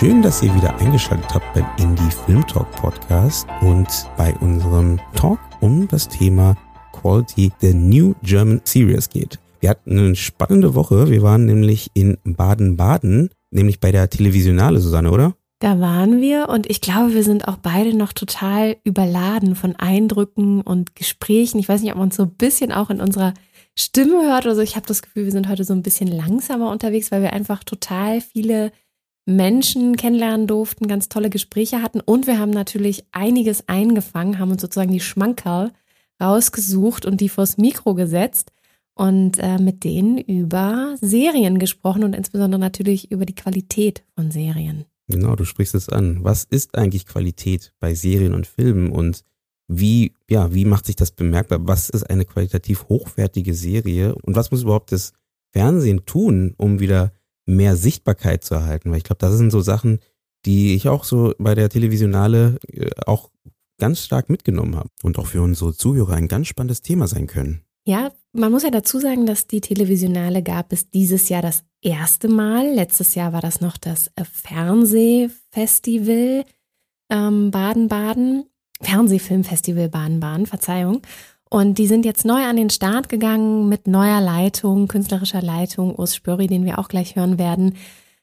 Schön, dass ihr wieder eingeschaltet habt beim Indie Film Talk Podcast und bei unserem Talk um das Thema Quality der New German Series geht. Wir hatten eine spannende Woche. Wir waren nämlich in Baden-Baden, nämlich bei der Televisionale, Susanne, oder? Da waren wir und ich glaube, wir sind auch beide noch total überladen von Eindrücken und Gesprächen. Ich weiß nicht, ob man es so ein bisschen auch in unserer Stimme hört oder so. Ich habe das Gefühl, wir sind heute so ein bisschen langsamer unterwegs, weil wir einfach total viele Menschen kennenlernen durften, ganz tolle Gespräche hatten und wir haben natürlich einiges eingefangen, haben uns sozusagen die Schmankerl rausgesucht und die vors Mikro gesetzt und äh, mit denen über Serien gesprochen und insbesondere natürlich über die Qualität von Serien. Genau, du sprichst es an. Was ist eigentlich Qualität bei Serien und Filmen und wie, ja, wie macht sich das bemerkbar? Was ist eine qualitativ hochwertige Serie und was muss überhaupt das Fernsehen tun, um wieder mehr Sichtbarkeit zu erhalten. Weil ich glaube, das sind so Sachen, die ich auch so bei der Televisionale äh, auch ganz stark mitgenommen habe und auch für unsere Zuhörer ein ganz spannendes Thema sein können. Ja, man muss ja dazu sagen, dass die Televisionale gab es dieses Jahr das erste Mal. Letztes Jahr war das noch das Fernsehfestival ähm, Baden-Baden. Fernsehfilmfestival Baden-Baden, Verzeihung. Und die sind jetzt neu an den Start gegangen mit neuer Leitung, künstlerischer Leitung, Urs Spöri, den wir auch gleich hören werden.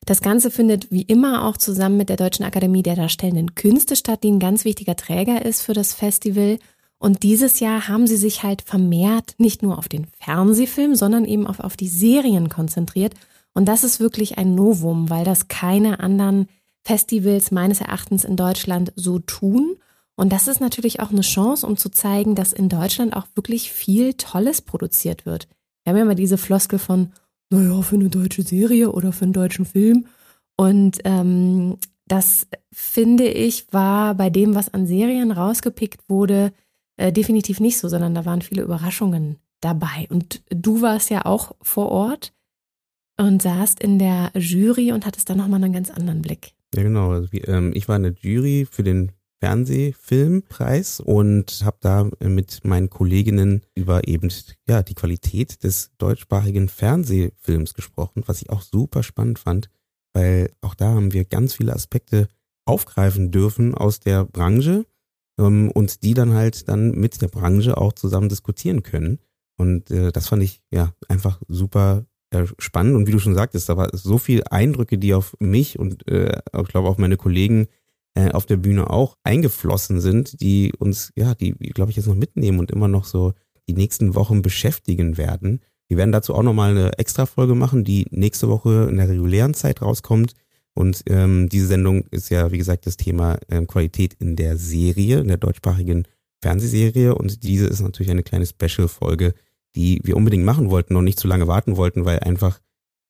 Das Ganze findet wie immer auch zusammen mit der Deutschen Akademie der Darstellenden Künste statt, die ein ganz wichtiger Träger ist für das Festival. Und dieses Jahr haben sie sich halt vermehrt nicht nur auf den Fernsehfilm, sondern eben auch auf die Serien konzentriert. Und das ist wirklich ein Novum, weil das keine anderen Festivals meines Erachtens in Deutschland so tun. Und das ist natürlich auch eine Chance, um zu zeigen, dass in Deutschland auch wirklich viel Tolles produziert wird. Wir haben ja immer diese Floskel von, naja, für eine deutsche Serie oder für einen deutschen Film. Und ähm, das finde ich war bei dem, was an Serien rausgepickt wurde, äh, definitiv nicht so, sondern da waren viele Überraschungen dabei. Und du warst ja auch vor Ort und saßt in der Jury und hattest da nochmal einen ganz anderen Blick. Ja, genau. Also, ähm, ich war in der Jury für den Fernsehfilmpreis und habe da mit meinen Kolleginnen über eben ja die Qualität des deutschsprachigen Fernsehfilms gesprochen, was ich auch super spannend fand, weil auch da haben wir ganz viele Aspekte aufgreifen dürfen aus der Branche ähm, und die dann halt dann mit der Branche auch zusammen diskutieren können. Und äh, das fand ich ja einfach super äh, spannend. Und wie du schon sagtest, da war so viel Eindrücke, die auf mich und äh, ich glaube auf meine Kollegen äh, auf der Bühne auch eingeflossen sind, die uns, ja, die, glaube ich, jetzt noch mitnehmen und immer noch so die nächsten Wochen beschäftigen werden. Wir werden dazu auch nochmal eine Extra-Folge machen, die nächste Woche in der regulären Zeit rauskommt. Und ähm, diese Sendung ist ja, wie gesagt, das Thema ähm, Qualität in der Serie, in der deutschsprachigen Fernsehserie. Und diese ist natürlich eine kleine Special-Folge, die wir unbedingt machen wollten und nicht zu lange warten wollten, weil einfach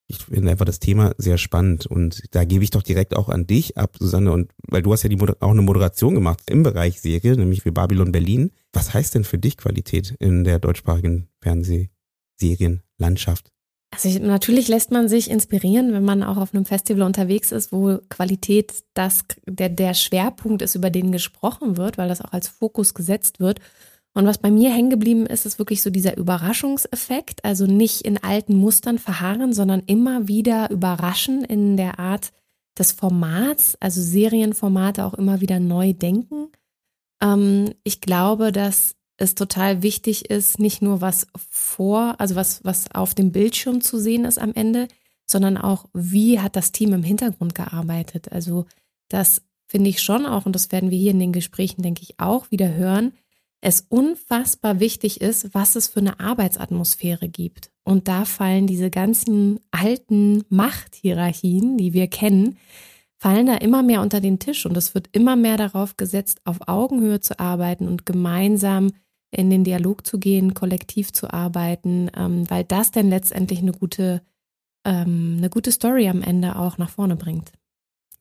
ich finde einfach das Thema sehr spannend und da gebe ich doch direkt auch an dich ab, Susanne, und weil du hast ja die auch eine Moderation gemacht im Bereich Serie, nämlich für Babylon Berlin. Was heißt denn für dich Qualität in der deutschsprachigen Fernsehserienlandschaft? Also ich, natürlich lässt man sich inspirieren, wenn man auch auf einem Festival unterwegs ist, wo Qualität das der, der Schwerpunkt ist, über den gesprochen wird, weil das auch als Fokus gesetzt wird. Und was bei mir hängen geblieben ist, ist wirklich so dieser Überraschungseffekt. Also nicht in alten Mustern verharren, sondern immer wieder überraschen in der Art des Formats, also Serienformate auch immer wieder neu denken. Ähm, ich glaube, dass es total wichtig ist, nicht nur was vor, also was, was auf dem Bildschirm zu sehen ist am Ende, sondern auch, wie hat das Team im Hintergrund gearbeitet. Also das finde ich schon auch, und das werden wir hier in den Gesprächen, denke ich, auch wieder hören, es unfassbar wichtig ist, was es für eine Arbeitsatmosphäre gibt. Und da fallen diese ganzen alten Machthierarchien, die wir kennen, fallen da immer mehr unter den Tisch und es wird immer mehr darauf gesetzt, auf Augenhöhe zu arbeiten und gemeinsam in den Dialog zu gehen, kollektiv zu arbeiten, ähm, weil das dann letztendlich eine gute, ähm, eine gute Story am Ende auch nach vorne bringt.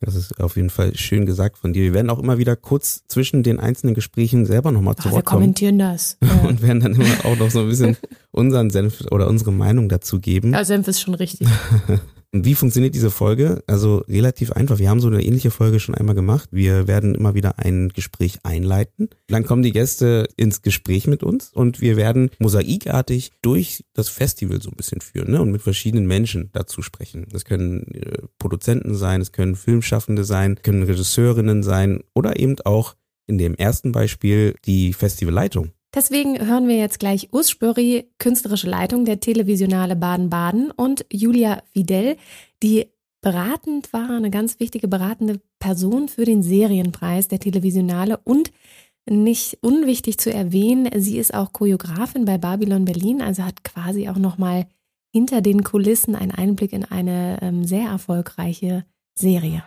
Das ist auf jeden Fall schön gesagt von dir. Wir werden auch immer wieder kurz zwischen den einzelnen Gesprächen selber nochmal zu Wort kommen. Wir kommentieren das. Und werden dann immer auch noch so ein bisschen unseren Senf oder unsere Meinung dazu geben. Ja, Senf ist schon richtig. Und wie funktioniert diese Folge? Also relativ einfach. Wir haben so eine ähnliche Folge schon einmal gemacht. Wir werden immer wieder ein Gespräch einleiten. Dann kommen die Gäste ins Gespräch mit uns und wir werden mosaikartig durch das Festival so ein bisschen führen ne? und mit verschiedenen Menschen dazu sprechen. Das können äh, Produzenten sein, es können Filmschaffende sein, können Regisseurinnen sein oder eben auch in dem ersten Beispiel die Festivalleitung. Deswegen hören wir jetzt gleich Urs Spörri, künstlerische Leitung der Televisionale Baden-Baden und Julia Fidel, die beratend war, eine ganz wichtige beratende Person für den Serienpreis der Televisionale und nicht unwichtig zu erwähnen, sie ist auch Choreografin bei Babylon Berlin, also hat quasi auch nochmal hinter den Kulissen einen Einblick in eine ähm, sehr erfolgreiche Serie.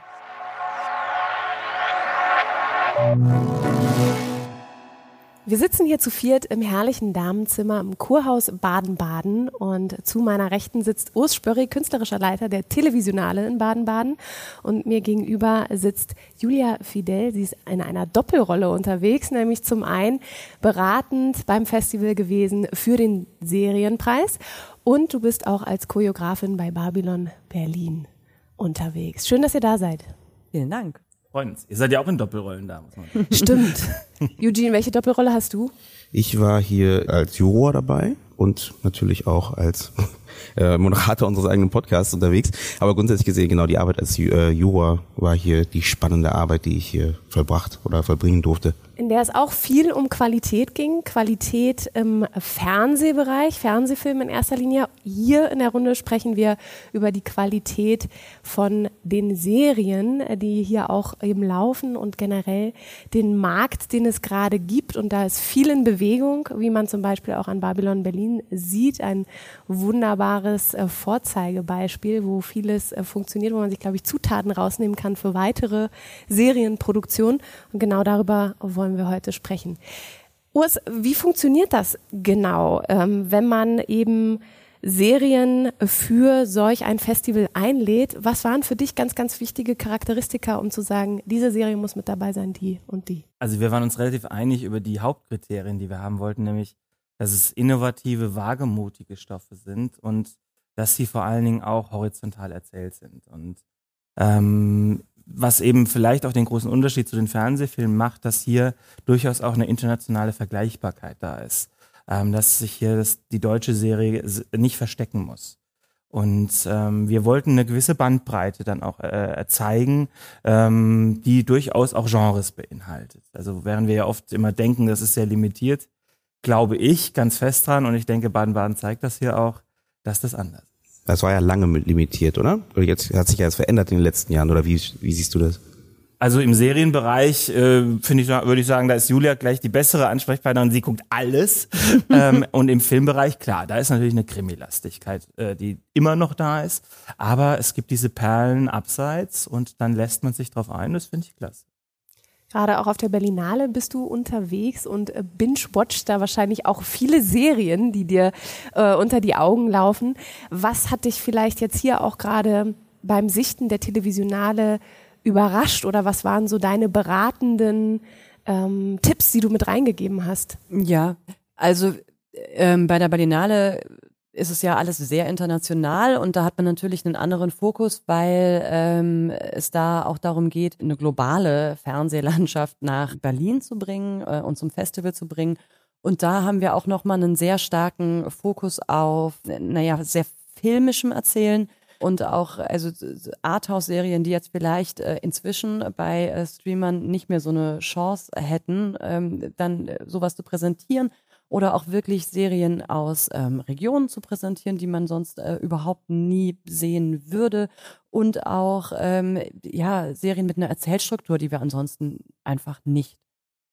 Wir sitzen hier zu viert im herrlichen Damenzimmer im Kurhaus Baden-Baden und zu meiner Rechten sitzt Urs Spörri, künstlerischer Leiter der Televisionale in Baden-Baden und mir gegenüber sitzt Julia Fidel. Sie ist in einer Doppelrolle unterwegs, nämlich zum einen beratend beim Festival gewesen für den Serienpreis und du bist auch als Choreografin bei Babylon Berlin unterwegs. Schön, dass ihr da seid. Vielen Dank freuen uns. Ihr seid ja auch in Doppelrollen da, muss man sagen. Stimmt. Eugene, welche Doppelrolle hast du? Ich war hier als Juror dabei und natürlich auch als äh, Moderator unseres eigenen Podcasts unterwegs. Aber grundsätzlich gesehen, genau die Arbeit als äh, Juror war hier die spannende Arbeit, die ich hier vollbracht oder vollbringen durfte in der es auch viel um Qualität ging. Qualität im Fernsehbereich, Fernsehfilm in erster Linie. Hier in der Runde sprechen wir über die Qualität von den Serien, die hier auch eben laufen und generell den Markt, den es gerade gibt. Und da ist viel in Bewegung, wie man zum Beispiel auch an Babylon Berlin sieht. Ein wunderbares äh, Vorzeigebeispiel, wo vieles äh, funktioniert, wo man sich, glaube ich, Zutaten rausnehmen kann für weitere Serienproduktionen. Und genau darüber wollen wollen wir heute sprechen. Urs, wie funktioniert das genau, ähm, wenn man eben Serien für solch ein Festival einlädt? Was waren für dich ganz, ganz wichtige Charakteristika, um zu sagen, diese Serie muss mit dabei sein, die und die? Also wir waren uns relativ einig über die Hauptkriterien, die wir haben wollten, nämlich, dass es innovative, wagemutige Stoffe sind und dass sie vor allen Dingen auch horizontal erzählt sind. Und ähm, was eben vielleicht auch den großen Unterschied zu den Fernsehfilmen macht, dass hier durchaus auch eine internationale Vergleichbarkeit da ist. Ähm, dass sich hier das, die deutsche Serie nicht verstecken muss. Und ähm, wir wollten eine gewisse Bandbreite dann auch äh, zeigen, ähm, die durchaus auch Genres beinhaltet. Also während wir ja oft immer denken, das ist sehr limitiert, glaube ich ganz fest dran und ich denke, Baden-Baden zeigt das hier auch, dass das anders das war ja lange limitiert, oder? Jetzt hat sich ja jetzt verändert in den letzten Jahren, oder wie, wie siehst du das? Also im Serienbereich äh, finde ich, würde ich sagen, da ist Julia gleich die bessere Ansprechpartnerin. Sie guckt alles. ähm, und im Filmbereich, klar, da ist natürlich eine Krimilastigkeit, äh, die immer noch da ist. Aber es gibt diese Perlen abseits und dann lässt man sich drauf ein. Das finde ich klasse. Gerade auch auf der Berlinale bist du unterwegs und äh, binge-watchst da wahrscheinlich auch viele Serien, die dir äh, unter die Augen laufen. Was hat dich vielleicht jetzt hier auch gerade beim Sichten der Televisionale überrascht oder was waren so deine beratenden ähm, Tipps, die du mit reingegeben hast? Ja, also ähm, bei der Berlinale ist es ja alles sehr international und da hat man natürlich einen anderen Fokus, weil ähm, es da auch darum geht, eine globale Fernsehlandschaft nach Berlin zu bringen äh, und zum Festival zu bringen. Und da haben wir auch nochmal einen sehr starken Fokus auf, naja, sehr filmischem Erzählen und auch also Arthouse-Serien, die jetzt vielleicht äh, inzwischen bei äh, Streamern nicht mehr so eine Chance hätten, ähm, dann äh, sowas zu präsentieren oder auch wirklich Serien aus ähm, Regionen zu präsentieren, die man sonst äh, überhaupt nie sehen würde und auch ähm, ja Serien mit einer Erzählstruktur, die wir ansonsten einfach nicht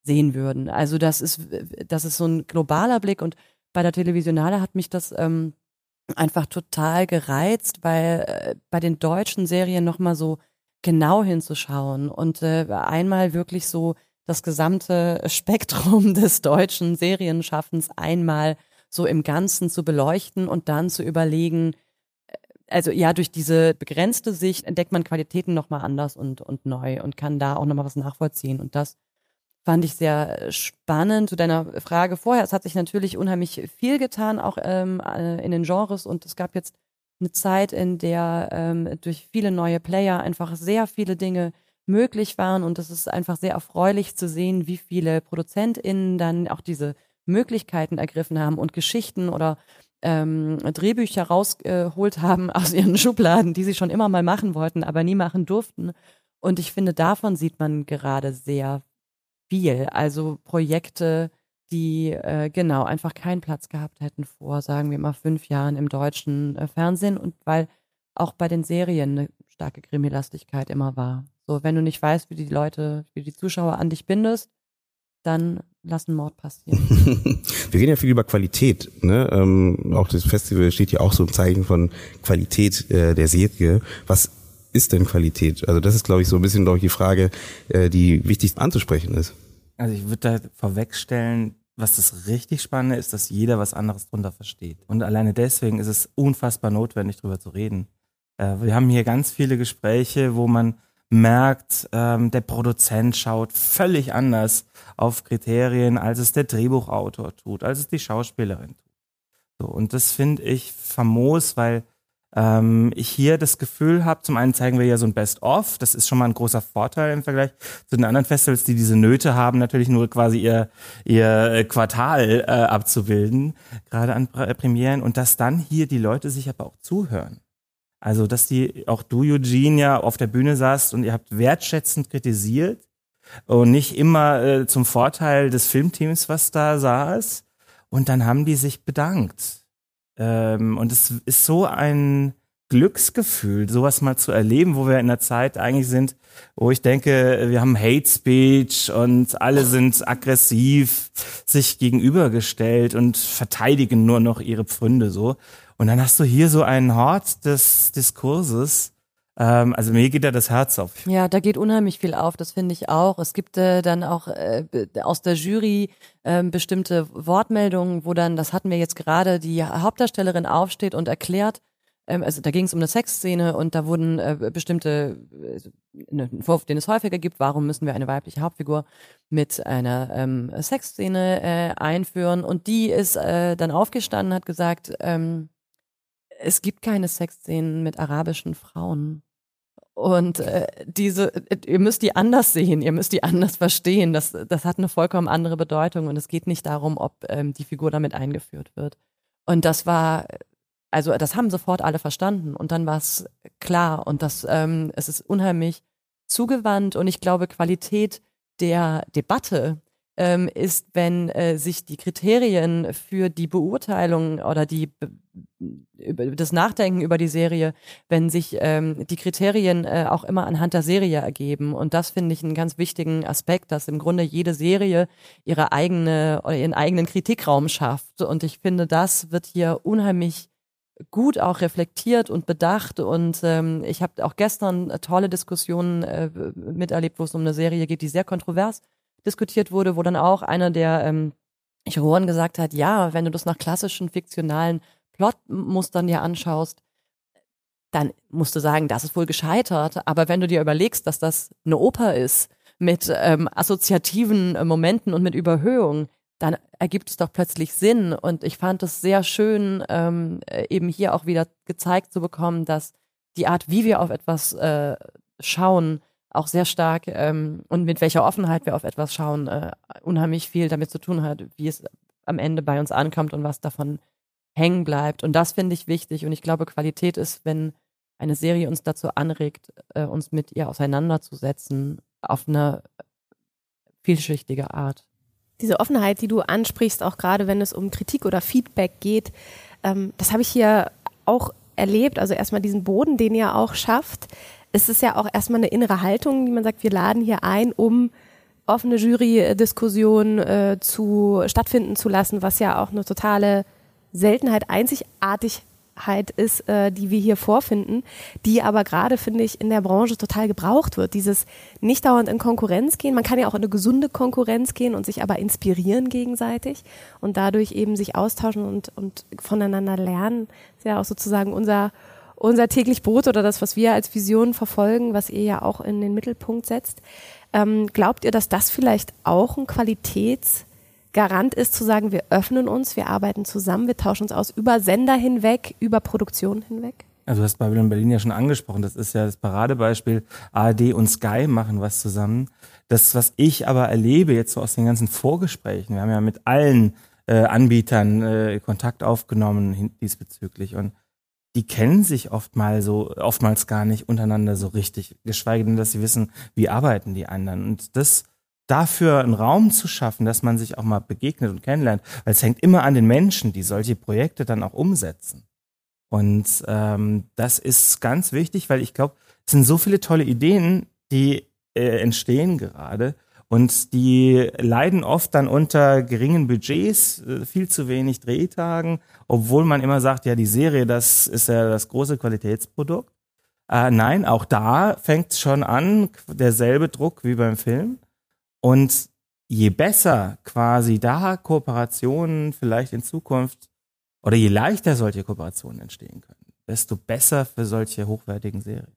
sehen würden. Also das ist das ist so ein globaler Blick und bei der Televisionale hat mich das ähm, einfach total gereizt, weil äh, bei den deutschen Serien noch mal so genau hinzuschauen und äh, einmal wirklich so das gesamte Spektrum des deutschen Serienschaffens einmal so im Ganzen zu beleuchten und dann zu überlegen, also ja, durch diese begrenzte Sicht entdeckt man Qualitäten nochmal anders und, und neu und kann da auch nochmal was nachvollziehen. Und das fand ich sehr spannend. Zu deiner Frage vorher, es hat sich natürlich unheimlich viel getan, auch ähm, äh, in den Genres. Und es gab jetzt eine Zeit, in der ähm, durch viele neue Player einfach sehr viele Dinge möglich waren. Und es ist einfach sehr erfreulich zu sehen, wie viele ProduzentInnen dann auch diese Möglichkeiten ergriffen haben und Geschichten oder ähm, Drehbücher rausgeholt haben aus ihren Schubladen, die sie schon immer mal machen wollten, aber nie machen durften. Und ich finde, davon sieht man gerade sehr viel. Also Projekte, die äh, genau einfach keinen Platz gehabt hätten vor, sagen wir mal, fünf Jahren im deutschen äh, Fernsehen und weil auch bei den Serien eine starke Krimilastigkeit immer war. So, wenn du nicht weißt, wie die Leute, wie die Zuschauer an dich bindest, dann lass einen Mord passieren. Wir reden ja viel über Qualität. Ne? Ähm, auch das Festival steht ja auch so im Zeichen von Qualität äh, der Serie. Was ist denn Qualität? Also das ist, glaube ich, so ein bisschen, glaube ich, die Frage, äh, die wichtig anzusprechen ist. Also ich würde da vorwegstellen, was das richtig Spannende ist, dass jeder was anderes drunter versteht. Und alleine deswegen ist es unfassbar notwendig, drüber zu reden. Äh, wir haben hier ganz viele Gespräche, wo man merkt, ähm, der Produzent schaut völlig anders auf Kriterien, als es der Drehbuchautor tut, als es die Schauspielerin tut. So, und das finde ich famos, weil ähm, ich hier das Gefühl habe, zum einen zeigen wir ja so ein Best-of, das ist schon mal ein großer Vorteil im Vergleich zu den anderen Festivals, die diese Nöte haben, natürlich nur quasi ihr, ihr Quartal äh, abzubilden, gerade an Premieren, und dass dann hier die Leute sich aber auch zuhören. Also, dass die, auch du, Eugene, ja auf der Bühne saßt und ihr habt wertschätzend kritisiert und nicht immer äh, zum Vorteil des Filmteams, was da saß. Und dann haben die sich bedankt. Ähm, und es ist so ein Glücksgefühl, sowas mal zu erleben, wo wir in der Zeit eigentlich sind, wo ich denke, wir haben Hate Speech und alle sind aggressiv sich gegenübergestellt und verteidigen nur noch ihre Pfründe so. Und dann hast du hier so einen Hort des Diskurses. Ähm, also mir geht da das Herz auf. Ja, da geht unheimlich viel auf, das finde ich auch. Es gibt äh, dann auch äh, aus der Jury äh, bestimmte Wortmeldungen, wo dann, das hatten wir jetzt gerade, die Hauptdarstellerin aufsteht und erklärt, ähm, also da ging es um eine Sexszene und da wurden äh, bestimmte, äh, einen Vorwurf, den es häufiger gibt, warum müssen wir eine weibliche Hauptfigur mit einer ähm, Sexszene äh, einführen und die ist äh, dann aufgestanden, hat gesagt, ähm, es gibt keine Sexszenen mit arabischen Frauen. Und äh, diese, ihr müsst die anders sehen, ihr müsst die anders verstehen. Das, das hat eine vollkommen andere Bedeutung und es geht nicht darum, ob ähm, die Figur damit eingeführt wird. Und das war, also das haben sofort alle verstanden und dann war es klar und das, ähm, es ist unheimlich zugewandt und ich glaube, Qualität der Debatte ähm, ist, wenn äh, sich die Kriterien für die Beurteilung oder die über das Nachdenken über die Serie, wenn sich ähm, die Kriterien äh, auch immer anhand der Serie ergeben. Und das finde ich einen ganz wichtigen Aspekt, dass im Grunde jede Serie ihre eigene oder ihren eigenen Kritikraum schafft. Und ich finde, das wird hier unheimlich gut auch reflektiert und bedacht. Und ähm, ich habe auch gestern tolle Diskussionen äh, miterlebt, wo es um eine Serie geht, die sehr kontrovers diskutiert wurde, wo dann auch einer der ähm, Juroren gesagt hat, ja, wenn du das nach klassischen fiktionalen Plotmustern dir anschaust, dann musst du sagen, das ist wohl gescheitert. Aber wenn du dir überlegst, dass das eine Oper ist mit ähm, assoziativen äh, Momenten und mit Überhöhung, dann ergibt es doch plötzlich Sinn. Und ich fand es sehr schön, ähm, äh, eben hier auch wieder gezeigt zu bekommen, dass die Art, wie wir auf etwas äh, schauen, auch sehr stark ähm, und mit welcher Offenheit wir auf etwas schauen, äh, unheimlich viel damit zu tun hat, wie es am Ende bei uns ankommt und was davon hängen bleibt. Und das finde ich wichtig. Und ich glaube, Qualität ist, wenn eine Serie uns dazu anregt, äh, uns mit ihr auseinanderzusetzen auf eine vielschichtige Art. Diese Offenheit, die du ansprichst, auch gerade wenn es um Kritik oder Feedback geht, ähm, das habe ich hier auch erlebt. Also erstmal diesen Boden, den ihr auch schafft es ist ja auch erstmal eine innere Haltung, die man sagt, wir laden hier ein, um offene Jury-Diskussion äh, zu stattfinden zu lassen, was ja auch eine totale Seltenheit, Einzigartigkeit ist, äh, die wir hier vorfinden, die aber gerade, finde ich, in der Branche total gebraucht wird. Dieses nicht dauernd in Konkurrenz gehen. Man kann ja auch in eine gesunde Konkurrenz gehen und sich aber inspirieren gegenseitig und dadurch eben sich austauschen und, und voneinander lernen. Das ist ja auch sozusagen unser unser täglich Brot oder das, was wir als Vision verfolgen, was ihr ja auch in den Mittelpunkt setzt. Ähm, glaubt ihr, dass das vielleicht auch ein Qualitätsgarant ist, zu sagen, wir öffnen uns, wir arbeiten zusammen, wir tauschen uns aus über Sender hinweg, über Produktion hinweg? Also du hast Babylon Berlin ja schon angesprochen. Das ist ja das Paradebeispiel. ARD und Sky machen was zusammen. Das, was ich aber erlebe jetzt so aus den ganzen Vorgesprächen, wir haben ja mit allen äh, Anbietern äh, Kontakt aufgenommen diesbezüglich und die kennen sich oftmals so, oftmals gar nicht untereinander so richtig, geschweige denn, dass sie wissen, wie arbeiten die anderen. Und das dafür einen Raum zu schaffen, dass man sich auch mal begegnet und kennenlernt, weil es hängt immer an den Menschen, die solche Projekte dann auch umsetzen. Und ähm, das ist ganz wichtig, weil ich glaube, es sind so viele tolle Ideen, die äh, entstehen gerade und die leiden oft dann unter geringen Budgets, äh, viel zu wenig Drehtagen, obwohl man immer sagt, ja, die Serie, das ist ja das große Qualitätsprodukt. Äh, nein, auch da fängt schon an, derselbe Druck wie beim Film. Und je besser quasi da Kooperationen vielleicht in Zukunft oder je leichter solche Kooperationen entstehen können, desto besser für solche hochwertigen Serien.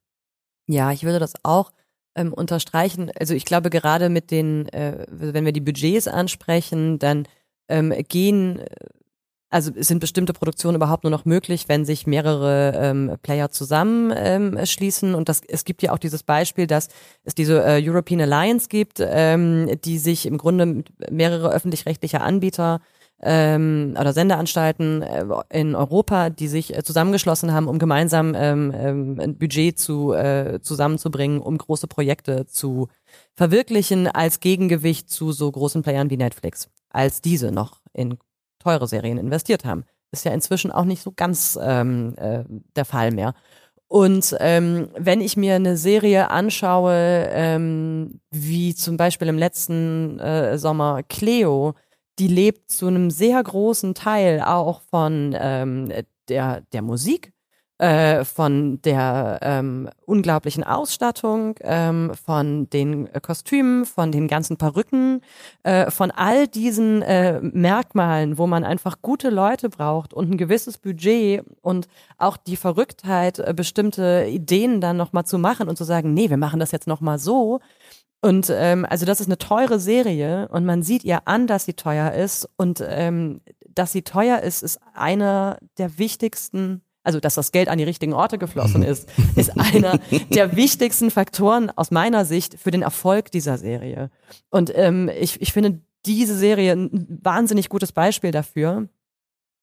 Ja, ich würde das auch ähm, unterstreichen. Also ich glaube gerade mit den, äh, wenn wir die Budgets ansprechen, dann ähm, gehen, also sind bestimmte Produktionen überhaupt nur noch möglich, wenn sich mehrere ähm, Player zusammenschließen. Ähm, und das, es gibt ja auch dieses Beispiel, dass es diese äh, European Alliance gibt, ähm, die sich im Grunde mehrere öffentlich-rechtliche Anbieter ähm, oder Sendeanstalten äh, in Europa, die sich äh, zusammengeschlossen haben, um gemeinsam ähm, ähm, ein Budget zu, äh, zusammenzubringen, um große Projekte zu verwirklichen, als Gegengewicht zu so großen Playern wie Netflix, als diese noch in teure Serien investiert haben. Ist ja inzwischen auch nicht so ganz ähm, äh, der Fall mehr. Und ähm, wenn ich mir eine Serie anschaue, ähm, wie zum Beispiel im letzten äh, Sommer Cleo, die lebt zu einem sehr großen Teil auch von ähm, der, der Musik, äh, von der ähm, unglaublichen Ausstattung, ähm, von den Kostümen, von den ganzen Perücken, äh, von all diesen äh, Merkmalen, wo man einfach gute Leute braucht und ein gewisses Budget und auch die Verrücktheit, äh, bestimmte Ideen dann nochmal zu machen und zu sagen, nee, wir machen das jetzt nochmal so, und ähm, also das ist eine teure Serie und man sieht ihr an, dass sie teuer ist. Und ähm, dass sie teuer ist, ist einer der wichtigsten, also dass das Geld an die richtigen Orte geflossen ist, ist einer der wichtigsten Faktoren aus meiner Sicht für den Erfolg dieser Serie. Und ähm, ich, ich finde diese Serie ein wahnsinnig gutes Beispiel dafür,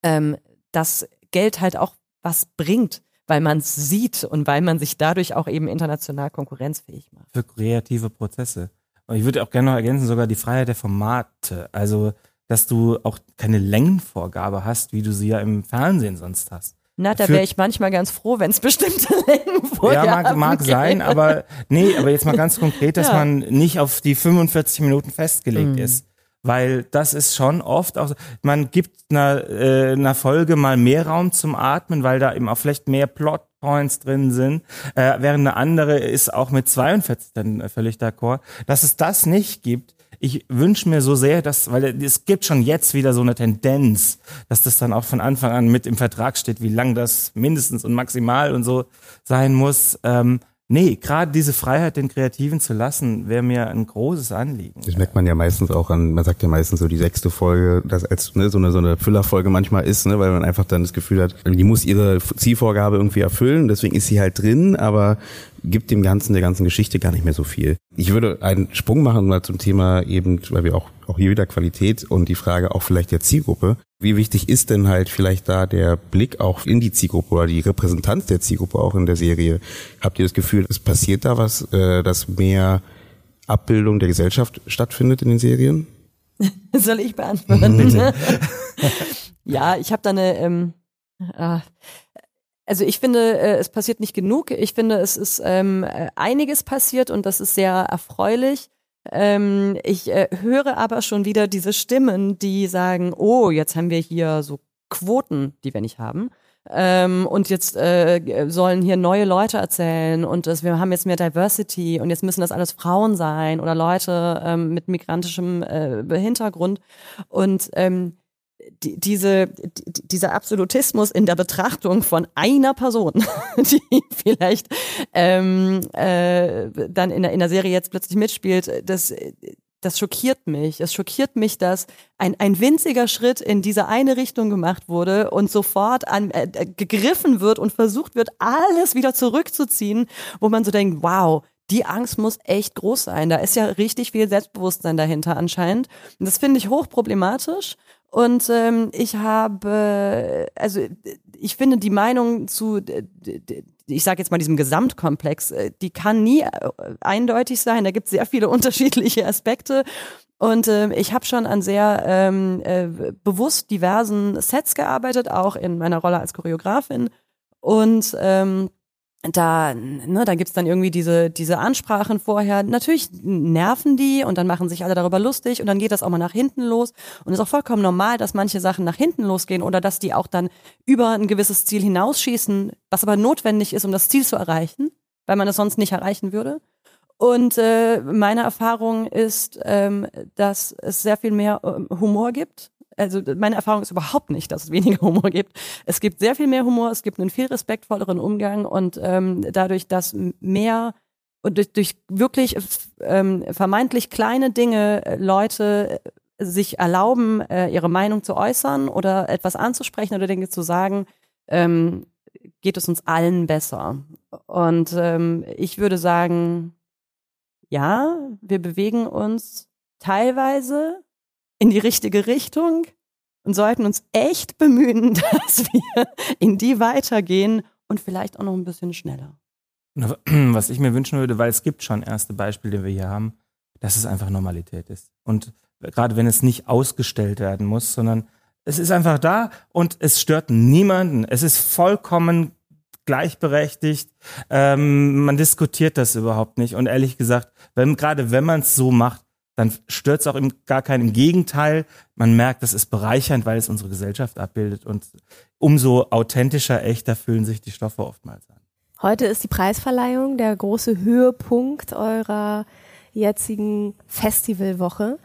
ähm, dass Geld halt auch was bringt weil man es sieht und weil man sich dadurch auch eben international konkurrenzfähig macht. Für kreative Prozesse. Und ich würde auch gerne noch ergänzen, sogar die Freiheit der Formate. Also, dass du auch keine Längenvorgabe hast, wie du sie ja im Fernsehen sonst hast. Na, da wäre ich manchmal ganz froh, wenn es bestimmte Längenvorgaben Ja, mag, mag sein, aber nee, aber jetzt mal ganz konkret, dass ja. man nicht auf die 45 Minuten festgelegt mhm. ist weil das ist schon oft auch, man gibt einer, äh, einer Folge mal mehr Raum zum Atmen, weil da eben auch vielleicht mehr Plotpoints drin sind, äh, während eine andere ist auch mit 42 dann völlig d'accord. Dass es das nicht gibt, ich wünsche mir so sehr, dass, weil es gibt schon jetzt wieder so eine Tendenz, dass das dann auch von Anfang an mit im Vertrag steht, wie lang das mindestens und maximal und so sein muss. Ähm, Nee, gerade diese Freiheit den Kreativen zu lassen, wäre mir ein großes Anliegen. Das merkt man ja meistens auch an, man sagt ja meistens so die sechste Folge, dass als ne, so eine so eine Füllerfolge manchmal ist, ne, weil man einfach dann das Gefühl hat, die muss ihre Zielvorgabe irgendwie erfüllen, deswegen ist sie halt drin, aber gibt dem Ganzen, der ganzen Geschichte gar nicht mehr so viel. Ich würde einen Sprung machen mal zum Thema eben, weil wir auch, auch hier wieder Qualität und die Frage auch vielleicht der Zielgruppe. Wie wichtig ist denn halt vielleicht da der Blick auch in die Zielgruppe oder die Repräsentanz der Zielgruppe auch in der Serie? Habt ihr das Gefühl, es passiert da was, äh, dass mehr Abbildung der Gesellschaft stattfindet in den Serien? Soll ich beantworten, bitte? ja, ich habe da eine, ähm, äh, also ich finde, äh, es passiert nicht genug. Ich finde, es ist ähm, einiges passiert und das ist sehr erfreulich. Ähm, ich äh, höre aber schon wieder diese Stimmen, die sagen, oh, jetzt haben wir hier so Quoten, die wir nicht haben. Ähm, und jetzt äh, sollen hier neue Leute erzählen und das, wir haben jetzt mehr Diversity und jetzt müssen das alles Frauen sein oder Leute ähm, mit migrantischem äh, Hintergrund. Und ähm, die, diese, die, dieser Absolutismus in der Betrachtung von einer Person, die vielleicht ähm, äh, dann in der, in der Serie jetzt plötzlich mitspielt, das, das schockiert mich. Es schockiert mich, dass ein, ein winziger Schritt in diese eine Richtung gemacht wurde und sofort an, äh, gegriffen wird und versucht wird, alles wieder zurückzuziehen, wo man so denkt, wow, die Angst muss echt groß sein. Da ist ja richtig viel Selbstbewusstsein dahinter anscheinend. Und das finde ich hochproblematisch. Und ähm, ich habe, also ich finde die Meinung zu, ich sage jetzt mal diesem Gesamtkomplex, die kann nie eindeutig sein. Da gibt es sehr viele unterschiedliche Aspekte. Und äh, ich habe schon an sehr ähm, äh, bewusst diversen Sets gearbeitet, auch in meiner Rolle als Choreografin. Und ähm, da, ne, da gibt's dann irgendwie diese, diese Ansprachen vorher. Natürlich nerven die und dann machen sich alle darüber lustig und dann geht das auch mal nach hinten los. Und es ist auch vollkommen normal, dass manche Sachen nach hinten losgehen oder dass die auch dann über ein gewisses Ziel hinausschießen, was aber notwendig ist, um das Ziel zu erreichen, weil man es sonst nicht erreichen würde. Und äh, meine Erfahrung ist, ähm, dass es sehr viel mehr äh, Humor gibt also meine Erfahrung ist überhaupt nicht, dass es weniger Humor gibt. Es gibt sehr viel mehr Humor, es gibt einen viel respektvolleren Umgang und ähm, dadurch, dass mehr und durch, durch wirklich ähm, vermeintlich kleine Dinge äh, Leute äh, sich erlauben, äh, ihre Meinung zu äußern oder etwas anzusprechen oder Dinge zu sagen, ähm, geht es uns allen besser. Und ähm, ich würde sagen, ja, wir bewegen uns teilweise in die richtige Richtung und sollten uns echt bemühen, dass wir in die weitergehen und vielleicht auch noch ein bisschen schneller. Was ich mir wünschen würde, weil es gibt schon erste Beispiele, die wir hier haben, dass es einfach Normalität ist. Und gerade wenn es nicht ausgestellt werden muss, sondern es ist einfach da und es stört niemanden. Es ist vollkommen gleichberechtigt. Ähm, man diskutiert das überhaupt nicht. Und ehrlich gesagt, wenn, gerade wenn man es so macht, dann stört es auch im, gar keinen. Im Gegenteil, man merkt, das ist bereichernd, weil es unsere Gesellschaft abbildet und umso authentischer, echter fühlen sich die Stoffe oftmals an. Heute ist die Preisverleihung der große Höhepunkt eurer jetzigen Festivalwoche.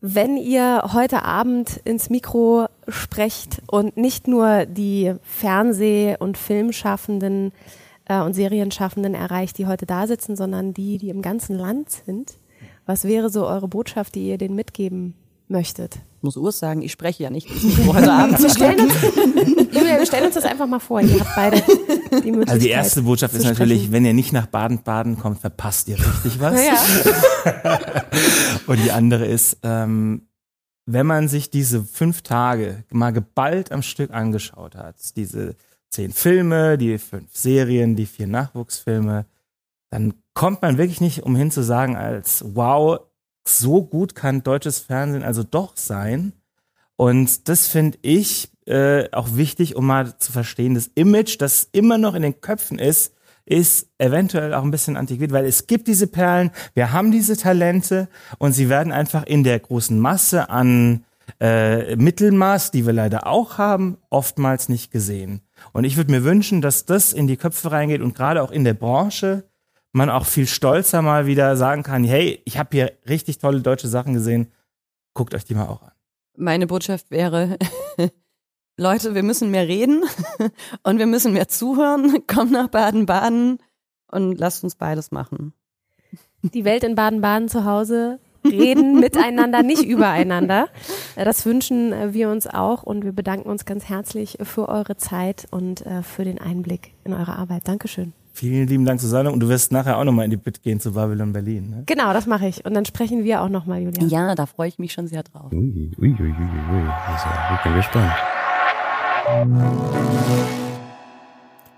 Wenn ihr heute Abend ins Mikro sprecht und nicht nur die Fernseh- und Filmschaffenden äh, und Serienschaffenden erreicht, die heute da sitzen, sondern die, die im ganzen Land sind, was wäre so eure Botschaft, die ihr denen mitgeben möchtet? Ich muss Urs sagen, ich spreche ja nicht heute Abend. wir, stellen uns, wir stellen uns das einfach mal vor. Ihr habt beide die Möglichkeit. Also die erste Botschaft ist natürlich, wenn ihr nicht nach Baden-Baden kommt, verpasst ihr richtig was. Ja. Und die andere ist, ähm, wenn man sich diese fünf Tage mal geballt am Stück angeschaut hat, diese zehn Filme, die fünf Serien, die vier Nachwuchsfilme, dann kommt man wirklich nicht umhin zu sagen, als wow, so gut kann deutsches Fernsehen also doch sein. Und das finde ich äh, auch wichtig, um mal zu verstehen, das Image, das immer noch in den Köpfen ist, ist eventuell auch ein bisschen antiquiert, weil es gibt diese Perlen, wir haben diese Talente und sie werden einfach in der großen Masse an äh, Mittelmaß, die wir leider auch haben, oftmals nicht gesehen. Und ich würde mir wünschen, dass das in die Köpfe reingeht und gerade auch in der Branche, man auch viel stolzer mal wieder sagen kann, hey, ich habe hier richtig tolle deutsche Sachen gesehen, guckt euch die mal auch an. Meine Botschaft wäre, Leute, wir müssen mehr reden und wir müssen mehr zuhören. Kommt nach Baden-Baden und lasst uns beides machen. Die Welt in Baden-Baden zu Hause reden miteinander, nicht übereinander. Das wünschen wir uns auch und wir bedanken uns ganz herzlich für eure Zeit und äh, für den Einblick in eure Arbeit. Dankeschön. Vielen lieben Dank, Susanne. Und du wirst nachher auch nochmal in die Bit gehen zu Babylon Berlin. Ne? Genau, das mache ich. Und dann sprechen wir auch nochmal, Julia. Ja, da freue ich mich schon sehr drauf. Ui, ui, ui, ui, ui. Also, ich bin gespannt.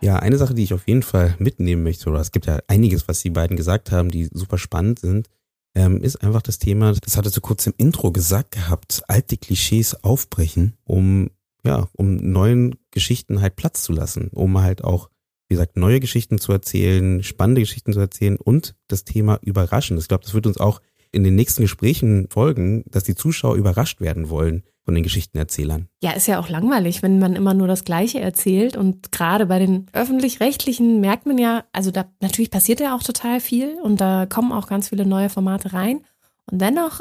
Ja, eine Sache, die ich auf jeden Fall mitnehmen möchte, oder es gibt ja einiges, was die beiden gesagt haben, die super spannend sind, ähm, ist einfach das Thema, das hatte so kurz im Intro gesagt gehabt, alte Klischees aufbrechen, um ja, um neuen Geschichten halt Platz zu lassen, um halt auch wie gesagt, neue Geschichten zu erzählen, spannende Geschichten zu erzählen und das Thema überraschen. Ich glaube, das wird uns auch in den nächsten Gesprächen folgen, dass die Zuschauer überrascht werden wollen von den Geschichtenerzählern. Ja, ist ja auch langweilig, wenn man immer nur das Gleiche erzählt. Und gerade bei den öffentlich-rechtlichen merkt man ja, also da natürlich passiert ja auch total viel und da kommen auch ganz viele neue Formate rein. Und dennoch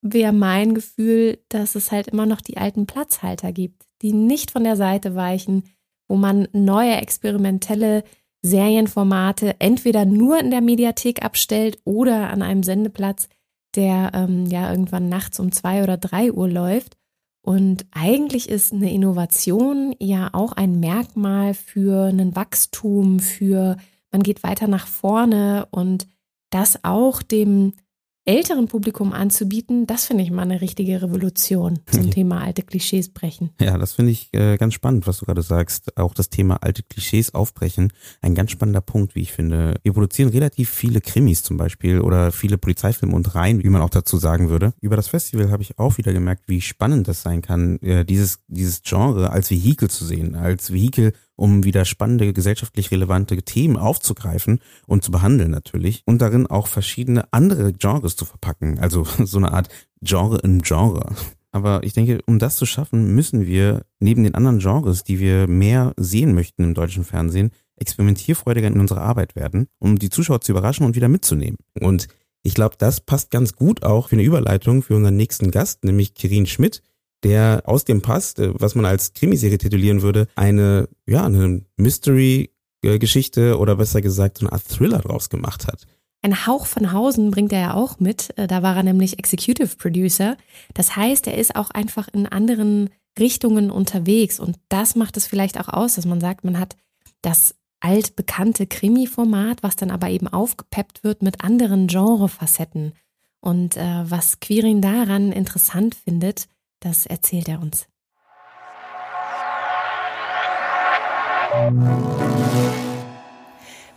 wäre mein Gefühl, dass es halt immer noch die alten Platzhalter gibt, die nicht von der Seite weichen, wo man neue experimentelle Serienformate entweder nur in der Mediathek abstellt oder an einem Sendeplatz, der ähm, ja irgendwann nachts um zwei oder drei Uhr läuft. Und eigentlich ist eine Innovation ja auch ein Merkmal für ein Wachstum, für man geht weiter nach vorne und das auch dem älteren Publikum anzubieten, das finde ich mal eine richtige Revolution zum Thema alte Klischees brechen. Ja, das finde ich äh, ganz spannend, was du gerade sagst. Auch das Thema alte Klischees aufbrechen. Ein ganz spannender Punkt, wie ich finde. Wir produzieren relativ viele Krimis zum Beispiel oder viele Polizeifilme und Reihen, wie man auch dazu sagen würde. Über das Festival habe ich auch wieder gemerkt, wie spannend das sein kann, äh, dieses, dieses Genre als Vehikel zu sehen, als Vehikel, um wieder spannende, gesellschaftlich relevante Themen aufzugreifen und zu behandeln natürlich und darin auch verschiedene andere Genres zu verpacken. Also so eine Art Genre in Genre. Aber ich denke, um das zu schaffen, müssen wir neben den anderen Genres, die wir mehr sehen möchten im deutschen Fernsehen, experimentierfreudiger in unserer Arbeit werden, um die Zuschauer zu überraschen und wieder mitzunehmen. Und ich glaube, das passt ganz gut auch für eine Überleitung für unseren nächsten Gast, nämlich Kirin Schmidt, der aus dem Pass, äh, was man als Krimiserie titulieren würde, eine, ja, eine Mystery-Geschichte oder besser gesagt so eine Art Thriller draus gemacht hat. Ein Hauch von Hausen bringt er ja auch mit. Äh, da war er nämlich Executive Producer. Das heißt, er ist auch einfach in anderen Richtungen unterwegs. Und das macht es vielleicht auch aus, dass man sagt, man hat das altbekannte Krimi-Format, was dann aber eben aufgepeppt wird mit anderen Genrefacetten. Und äh, was Quirin daran interessant findet, das erzählt er uns.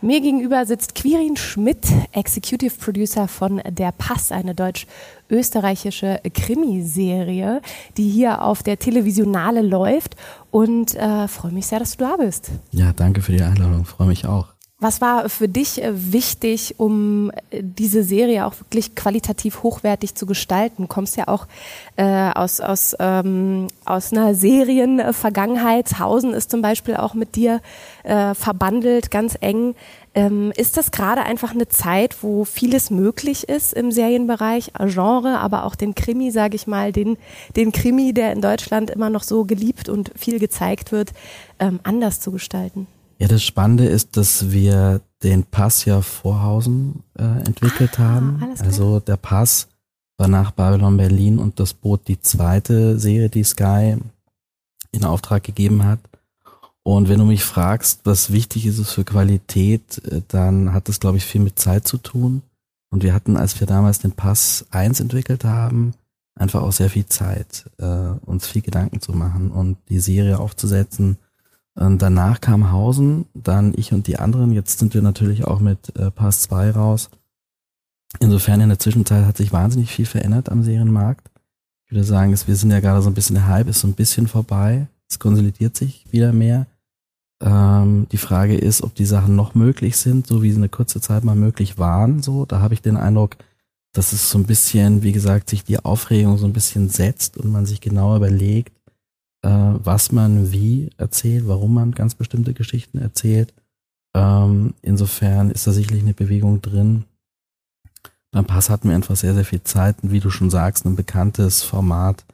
Mir gegenüber sitzt Quirin Schmidt, Executive Producer von Der Pass, eine deutsch-österreichische Krimiserie, die hier auf der Televisionale läuft. Und äh, freue mich sehr, dass du da bist. Ja, danke für die Einladung. Freue mich auch. Was war für dich äh, wichtig, um äh, diese Serie auch wirklich qualitativ hochwertig zu gestalten? Du kommst ja auch äh, aus, aus, ähm, aus einer Serienvergangenheit. Hausen ist zum Beispiel auch mit dir äh, verbandelt, ganz eng. Ähm, ist das gerade einfach eine Zeit, wo vieles möglich ist im Serienbereich, Genre, aber auch den Krimi, sage ich mal, den, den Krimi, der in Deutschland immer noch so geliebt und viel gezeigt wird, ähm, anders zu gestalten? Ja, das Spannende ist, dass wir den Pass ja Vorhausen äh, entwickelt ah, haben. Also der Pass war nach Babylon Berlin und das Boot die zweite Serie, die Sky in Auftrag gegeben hat. Und wenn du mich fragst, was wichtig ist es für Qualität, äh, dann hat das, glaube ich, viel mit Zeit zu tun. Und wir hatten, als wir damals den Pass 1 entwickelt haben, einfach auch sehr viel Zeit, äh, uns viel Gedanken zu machen und die Serie aufzusetzen und danach kam Hausen, dann ich und die anderen. Jetzt sind wir natürlich auch mit äh, Pass 2 raus. Insofern in der Zwischenzeit hat sich wahnsinnig viel verändert am Serienmarkt. Ich würde sagen, dass wir sind ja gerade so ein bisschen, der Hype ist so ein bisschen vorbei. Es konsolidiert sich wieder mehr. Ähm, die Frage ist, ob die Sachen noch möglich sind, so wie sie eine kurze Zeit mal möglich waren. So, da habe ich den Eindruck, dass es so ein bisschen, wie gesagt, sich die Aufregung so ein bisschen setzt und man sich genau überlegt, was man wie erzählt, warum man ganz bestimmte Geschichten erzählt. Ähm, insofern ist da sicherlich eine Bewegung drin. Beim Pass hatten wir einfach sehr, sehr viel Zeit, wie du schon sagst, ein bekanntes Format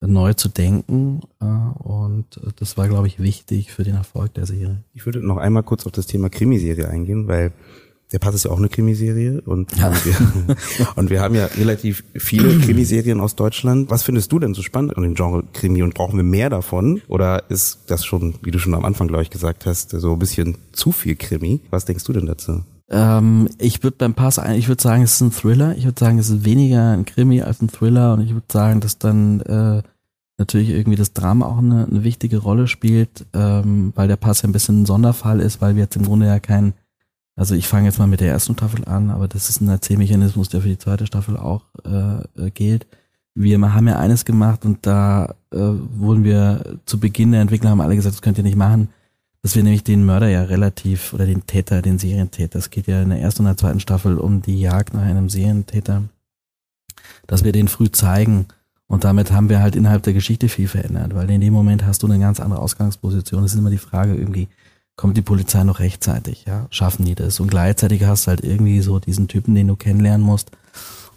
neu zu denken. Äh, und das war, glaube ich, wichtig für den Erfolg der Serie. Ich würde noch einmal kurz auf das Thema Krimiserie eingehen, weil der Pass ist ja auch eine Krimiserie und, ja. wir, und wir haben ja relativ viele Krimiserien aus Deutschland. Was findest du denn so spannend an dem Genre Krimi und brauchen wir mehr davon? Oder ist das schon, wie du schon am Anfang, glaube ich, gesagt hast, so ein bisschen zu viel Krimi? Was denkst du denn dazu? Ähm, ich würde beim Pass, ich würde sagen, es ist ein Thriller. Ich würde sagen, es ist weniger ein Krimi als ein Thriller und ich würde sagen, dass dann äh, natürlich irgendwie das Drama auch eine, eine wichtige Rolle spielt, ähm, weil der Pass ja ein bisschen ein Sonderfall ist, weil wir jetzt im Grunde ja kein also ich fange jetzt mal mit der ersten Staffel an, aber das ist ein Erzählmechanismus, der für die zweite Staffel auch äh, gilt. Wir haben ja eines gemacht und da äh, wurden wir zu Beginn der Entwickler haben alle gesagt, das könnt ihr nicht machen, dass wir nämlich den Mörder ja relativ oder den Täter, den Serientäter, es geht ja in der ersten und der zweiten Staffel um die Jagd nach einem Serientäter, dass wir den früh zeigen und damit haben wir halt innerhalb der Geschichte viel verändert, weil in dem Moment hast du eine ganz andere Ausgangsposition. Es ist immer die Frage irgendwie, kommt die Polizei noch rechtzeitig, ja, schaffen die das. Und gleichzeitig hast du halt irgendwie so diesen Typen, den du kennenlernen musst.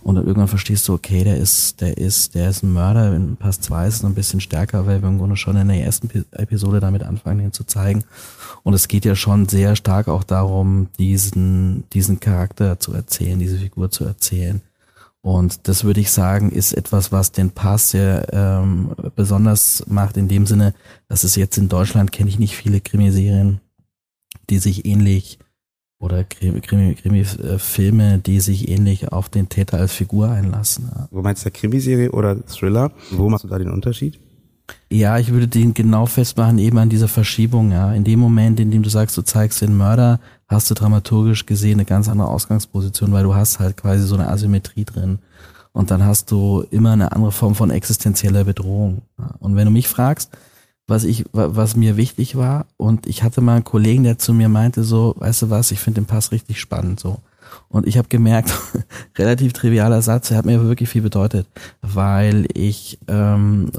Und dann irgendwann verstehst du, okay, der ist, der ist, der ist ein Mörder. In Pass 2 ist es ein bisschen stärker, weil wir im Grunde schon in der ersten Episode damit anfangen, ihn zu zeigen. Und es geht ja schon sehr stark auch darum, diesen, diesen Charakter zu erzählen, diese Figur zu erzählen. Und das würde ich sagen, ist etwas, was den Pass sehr ähm, besonders macht, in dem Sinne, dass es jetzt in Deutschland kenne ich nicht viele Krimiserien, die sich ähnlich oder Krimi-Filme, Krimi, die sich ähnlich auf den Täter als Figur einlassen. Ja. Wo meinst du Krimiserie oder Thriller? Wo machst du da den Unterschied? Ja, ich würde den genau festmachen eben an dieser Verschiebung. Ja, in dem Moment, in dem du sagst, du zeigst den Mörder, hast du dramaturgisch gesehen eine ganz andere Ausgangsposition, weil du hast halt quasi so eine Asymmetrie drin. Und dann hast du immer eine andere Form von existenzieller Bedrohung. Und wenn du mich fragst, was ich, was mir wichtig war. Und ich hatte mal einen Kollegen, der zu mir meinte, so, weißt du was, ich finde den Pass richtig spannend, so. Und ich habe gemerkt, relativ trivialer Satz, er hat mir wirklich viel bedeutet, weil ich ähm,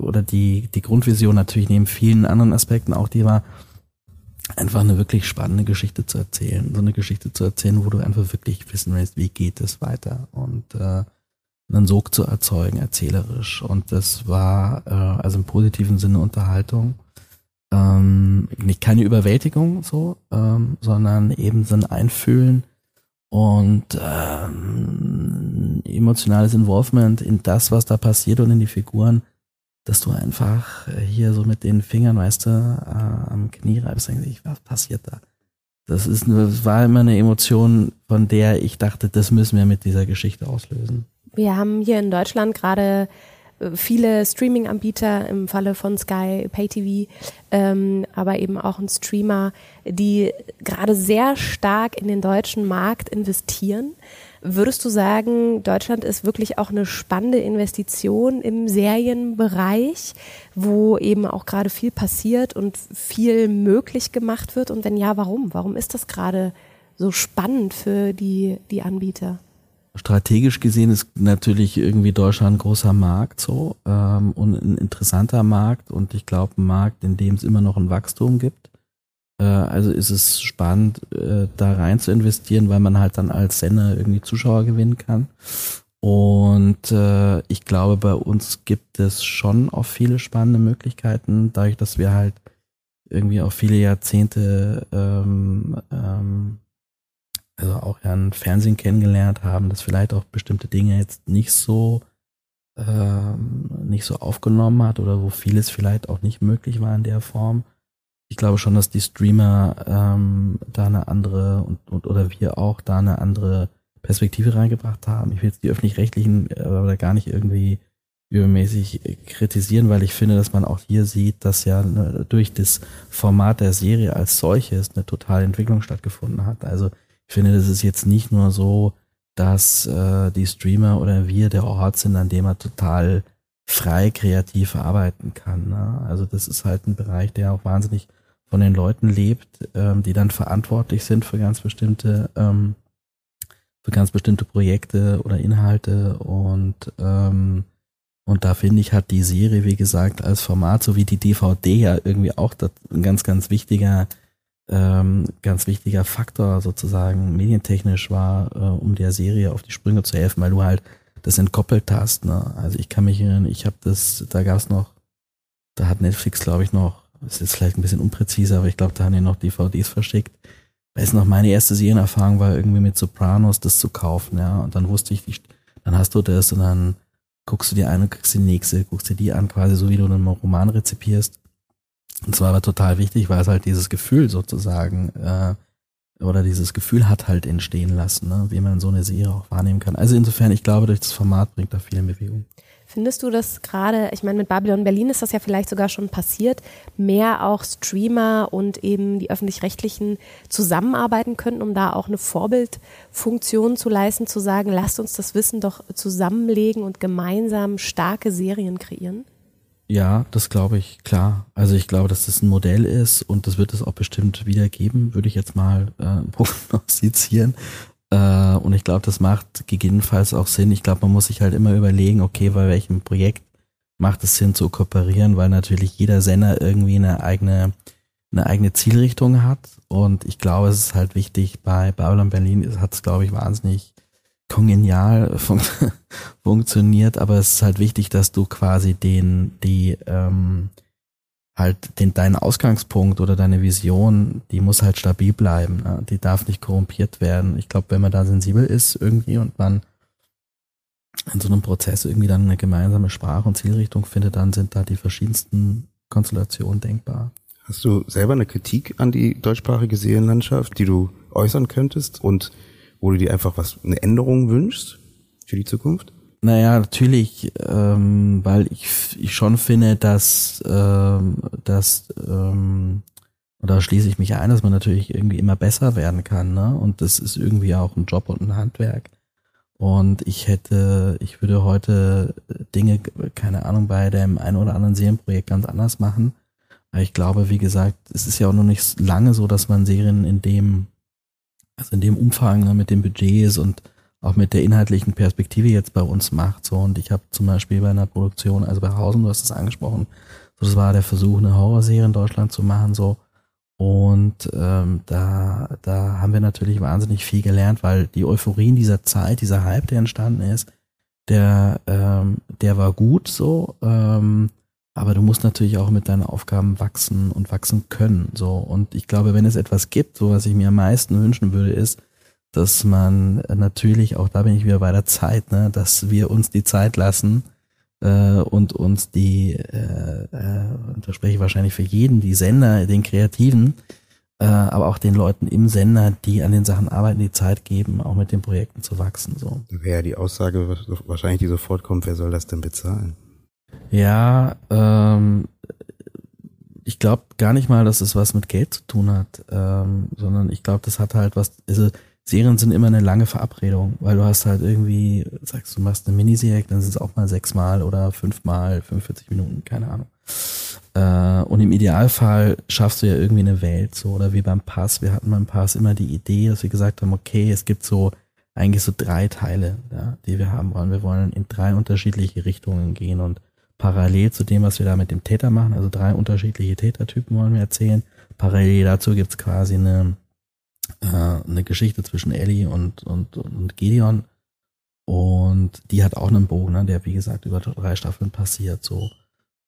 oder die die Grundvision natürlich neben vielen anderen Aspekten auch die war einfach eine wirklich spannende Geschichte zu erzählen, so eine Geschichte zu erzählen, wo du einfach wirklich wissen willst, wie geht es weiter und äh, einen Sog zu erzeugen, erzählerisch. Und das war äh, also im positiven Sinne Unterhaltung. Ähm, nicht keine Überwältigung so, ähm, sondern eben so ein Einfühlen und ähm, emotionales Involvement in das, was da passiert und in die Figuren, dass du einfach hier so mit den Fingern, weißt du, äh, am Knie reibst denkst, was passiert da? Das ist das war immer eine Emotion, von der ich dachte, das müssen wir mit dieser Geschichte auslösen. Wir haben hier in Deutschland gerade äh, viele Streaming-Anbieter im Falle von Sky PayTV, ähm, aber eben auch ein Streamer, die gerade sehr stark in den deutschen Markt investieren. Würdest du sagen, Deutschland ist wirklich auch eine spannende Investition im Serienbereich, wo eben auch gerade viel passiert und viel möglich gemacht wird? Und wenn ja, warum? Warum ist das gerade so spannend für die, die Anbieter? Strategisch gesehen ist natürlich irgendwie Deutschland ein großer Markt so ähm, und ein interessanter Markt und ich glaube ein Markt, in dem es immer noch ein Wachstum gibt. Äh, also ist es spannend, äh, da rein zu investieren, weil man halt dann als Sender irgendwie Zuschauer gewinnen kann. Und äh, ich glaube, bei uns gibt es schon auch viele spannende Möglichkeiten, dadurch, dass wir halt irgendwie auch viele Jahrzehnte ähm, ähm, also auch ja ein Fernsehen kennengelernt haben, dass vielleicht auch bestimmte Dinge jetzt nicht so ähm, nicht so aufgenommen hat oder wo vieles vielleicht auch nicht möglich war in der Form. Ich glaube schon, dass die Streamer ähm, da eine andere und, und oder wir auch da eine andere Perspektive reingebracht haben. Ich will jetzt die öffentlich-rechtlichen äh, aber gar nicht irgendwie übermäßig kritisieren, weil ich finde, dass man auch hier sieht, dass ja ne, durch das Format der Serie als solches eine totale Entwicklung stattgefunden hat. Also ich finde, das ist jetzt nicht nur so, dass äh, die Streamer oder wir der Ort sind, an dem man total frei kreativ arbeiten kann. Ne? Also das ist halt ein Bereich, der auch wahnsinnig von den Leuten lebt, ähm, die dann verantwortlich sind für ganz bestimmte ähm, für ganz bestimmte Projekte oder Inhalte und ähm, und da finde ich, hat die Serie, wie gesagt, als Format, so wie die DVD ja irgendwie auch ein ganz, ganz wichtiger ähm, ganz wichtiger Faktor sozusagen medientechnisch war, äh, um der Serie auf die Sprünge zu helfen, weil du halt das entkoppelt hast. Ne? Also ich kann mich erinnern, ich habe das, da gab es noch, da hat Netflix, glaube ich, noch, ist jetzt vielleicht ein bisschen unpräziser, aber ich glaube, da haben die noch DVDs verschickt. Weiß noch, meine erste Serienerfahrung war irgendwie mit Sopranos, das zu kaufen, ja. Und dann wusste ich, dann hast du das und dann guckst du dir eine, guckst die nächste, guckst dir die an, quasi so wie du einen Roman rezipierst. Und zwar war total wichtig, weil es halt dieses Gefühl sozusagen äh, oder dieses Gefühl hat halt entstehen lassen, ne? wie man so eine Serie auch wahrnehmen kann. Also insofern, ich glaube, durch das Format bringt da viel in Bewegung. Findest du das gerade, ich meine, mit Babylon Berlin ist das ja vielleicht sogar schon passiert, mehr auch Streamer und eben die öffentlich-rechtlichen zusammenarbeiten könnten, um da auch eine Vorbildfunktion zu leisten, zu sagen, lasst uns das Wissen doch zusammenlegen und gemeinsam starke Serien kreieren? Ja, das glaube ich, klar. Also ich glaube, dass das ein Modell ist und das wird es auch bestimmt wieder geben, würde ich jetzt mal äh, prognostizieren. Äh, und ich glaube, das macht gegebenenfalls auch Sinn. Ich glaube, man muss sich halt immer überlegen, okay, bei welchem Projekt macht es Sinn zu kooperieren, weil natürlich jeder Sender irgendwie eine eigene, eine eigene Zielrichtung hat. Und ich glaube, es ist halt wichtig, bei Babylon Berlin hat es, glaube ich, wahnsinnig kongenial fun funktioniert, aber es ist halt wichtig, dass du quasi den, die, ähm, halt den, deinen Ausgangspunkt oder deine Vision, die muss halt stabil bleiben. Ne? Die darf nicht korrumpiert werden. Ich glaube, wenn man da sensibel ist irgendwie und man in so einem Prozess irgendwie dann eine gemeinsame Sprache und Zielrichtung findet, dann sind da die verschiedensten Konstellationen denkbar. Hast du selber eine Kritik an die deutschsprachige Serienlandschaft, die du äußern könntest und wo du dir einfach was, eine Änderung wünschst für die Zukunft? Naja, natürlich, ähm, weil ich, ich schon finde, dass, ähm, dass ähm, oder schließe ich mich ein, dass man natürlich irgendwie immer besser werden kann, ne? Und das ist irgendwie auch ein Job und ein Handwerk. Und ich hätte, ich würde heute Dinge, keine Ahnung, bei dem einen oder anderen Serienprojekt ganz anders machen. Aber ich glaube, wie gesagt, es ist ja auch noch nicht lange so, dass man Serien in dem, also in dem Umfang ne, mit den Budgets und auch mit der inhaltlichen Perspektive jetzt bei uns macht. So, und ich habe zum Beispiel bei einer Produktion, also bei Hausen, du hast es angesprochen, so das war der Versuch, eine Horrorserie in Deutschland zu machen, so und ähm, da, da haben wir natürlich wahnsinnig viel gelernt, weil die Euphorie in dieser Zeit, dieser Hype, der entstanden ist, der, ähm, der war gut so, ähm, aber du musst natürlich auch mit deinen Aufgaben wachsen und wachsen können. So. Und ich glaube, wenn es etwas gibt, so was ich mir am meisten wünschen würde, ist, dass man natürlich, auch da bin ich wieder bei der Zeit, ne, dass wir uns die Zeit lassen, äh, und uns die, äh, äh, da spreche ich wahrscheinlich für jeden, die Sender, den Kreativen, äh, aber auch den Leuten im Sender, die an den Sachen arbeiten, die Zeit geben, auch mit den Projekten zu wachsen. So. Wäre ja die Aussage wahrscheinlich, die sofort kommt, wer soll das denn bezahlen? Ja, ähm, ich glaube gar nicht mal, dass es was mit Geld zu tun hat, ähm, sondern ich glaube, das hat halt was, also Serien sind immer eine lange Verabredung, weil du hast halt irgendwie, sagst du, machst eine Miniserie, dann sind es auch mal sechsmal oder fünfmal, 45 Minuten, keine Ahnung. Äh, und im Idealfall schaffst du ja irgendwie eine Welt, so, oder wie beim Pass. Wir hatten beim Pass immer die Idee, dass wir gesagt haben, okay, es gibt so eigentlich so drei Teile, ja, die wir haben wollen. Wir wollen in drei unterschiedliche Richtungen gehen und parallel zu dem, was wir da mit dem Täter machen, also drei unterschiedliche Tätertypen wollen wir erzählen. Parallel dazu gibt's quasi eine äh, eine Geschichte zwischen Ellie und, und, und Gideon. Und die hat auch einen Bogen, ne, der wie gesagt über drei Staffeln passiert so.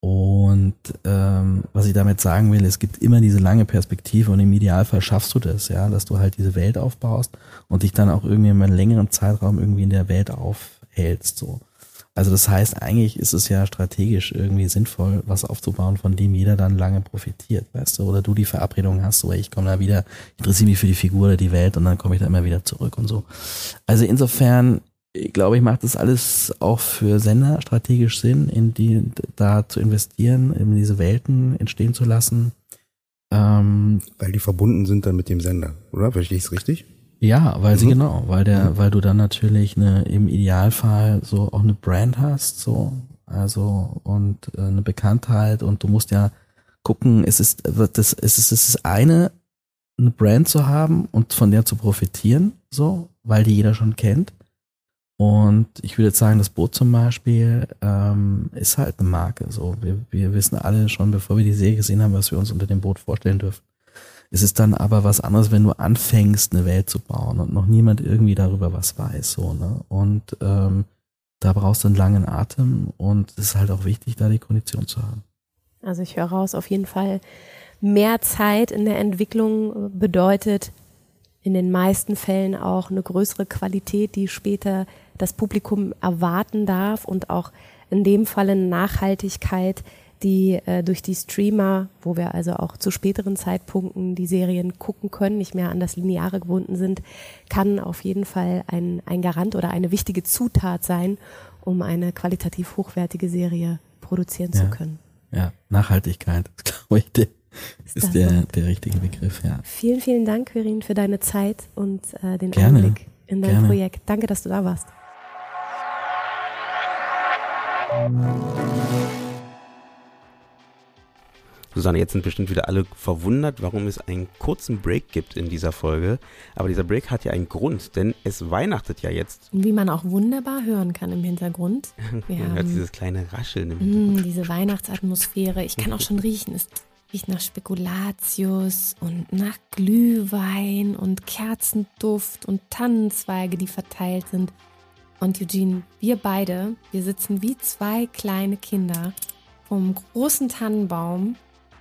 Und ähm, was ich damit sagen will, es gibt immer diese lange Perspektive und im Idealfall schaffst du das, ja, dass du halt diese Welt aufbaust und dich dann auch irgendwie in einem längeren Zeitraum irgendwie in der Welt aufhältst. So. Also das heißt, eigentlich ist es ja strategisch irgendwie sinnvoll, was aufzubauen, von dem jeder dann lange profitiert, weißt du? Oder du die Verabredung hast, so ich komme da wieder, interessiere mich für die Figur oder die Welt und dann komme ich da immer wieder zurück und so. Also insofern, ich glaube, ich macht das alles auch für Sender strategisch Sinn, in die da zu investieren, in diese Welten entstehen zu lassen. Ähm, Weil die verbunden sind dann mit dem Sender, oder? Verstehe ich es richtig? Ja, weil sie mhm. genau, weil der, mhm. weil du dann natürlich eine, im Idealfall so auch eine Brand hast, so, also und äh, eine Bekanntheit und du musst ja gucken, es ist das, es ist es ist eine eine Brand zu haben und von der zu profitieren, so, weil die jeder schon kennt. Und ich würde jetzt sagen, das Boot zum Beispiel ähm, ist halt eine Marke. So, wir, wir wissen alle schon, bevor wir die Serie gesehen haben, was wir uns unter dem Boot vorstellen dürfen. Es ist dann aber was anderes, wenn du anfängst, eine Welt zu bauen und noch niemand irgendwie darüber was weiß. So, ne? Und ähm, da brauchst du einen langen Atem und es ist halt auch wichtig, da die Kondition zu haben. Also ich höre raus, auf jeden Fall mehr Zeit in der Entwicklung bedeutet in den meisten Fällen auch eine größere Qualität, die später das Publikum erwarten darf und auch in dem Fall eine Nachhaltigkeit, die äh, durch die Streamer, wo wir also auch zu späteren Zeitpunkten die Serien gucken können, nicht mehr an das Lineare gebunden sind, kann auf jeden Fall ein, ein Garant oder eine wichtige Zutat sein, um eine qualitativ hochwertige Serie produzieren ja. zu können. Ja, Nachhaltigkeit, glaube ich, der, ist, der, der richtige Begriff, ja. Vielen, vielen Dank, Quirin, für deine Zeit und äh, den Gerne. Einblick in dein Gerne. Projekt. Danke, dass du da warst. Susanne, jetzt sind bestimmt wieder alle verwundert, warum es einen kurzen Break gibt in dieser Folge. Aber dieser Break hat ja einen Grund, denn es weihnachtet ja jetzt. Wie man auch wunderbar hören kann im Hintergrund. Wir man hört dieses kleine Rascheln im mm, Hintergrund. diese Weihnachtsatmosphäre. Ich kann auch schon riechen. Es riecht nach Spekulatius und nach Glühwein und Kerzenduft und Tannenzweige, die verteilt sind. Und Eugene, wir beide, wir sitzen wie zwei kleine Kinder vom großen Tannenbaum,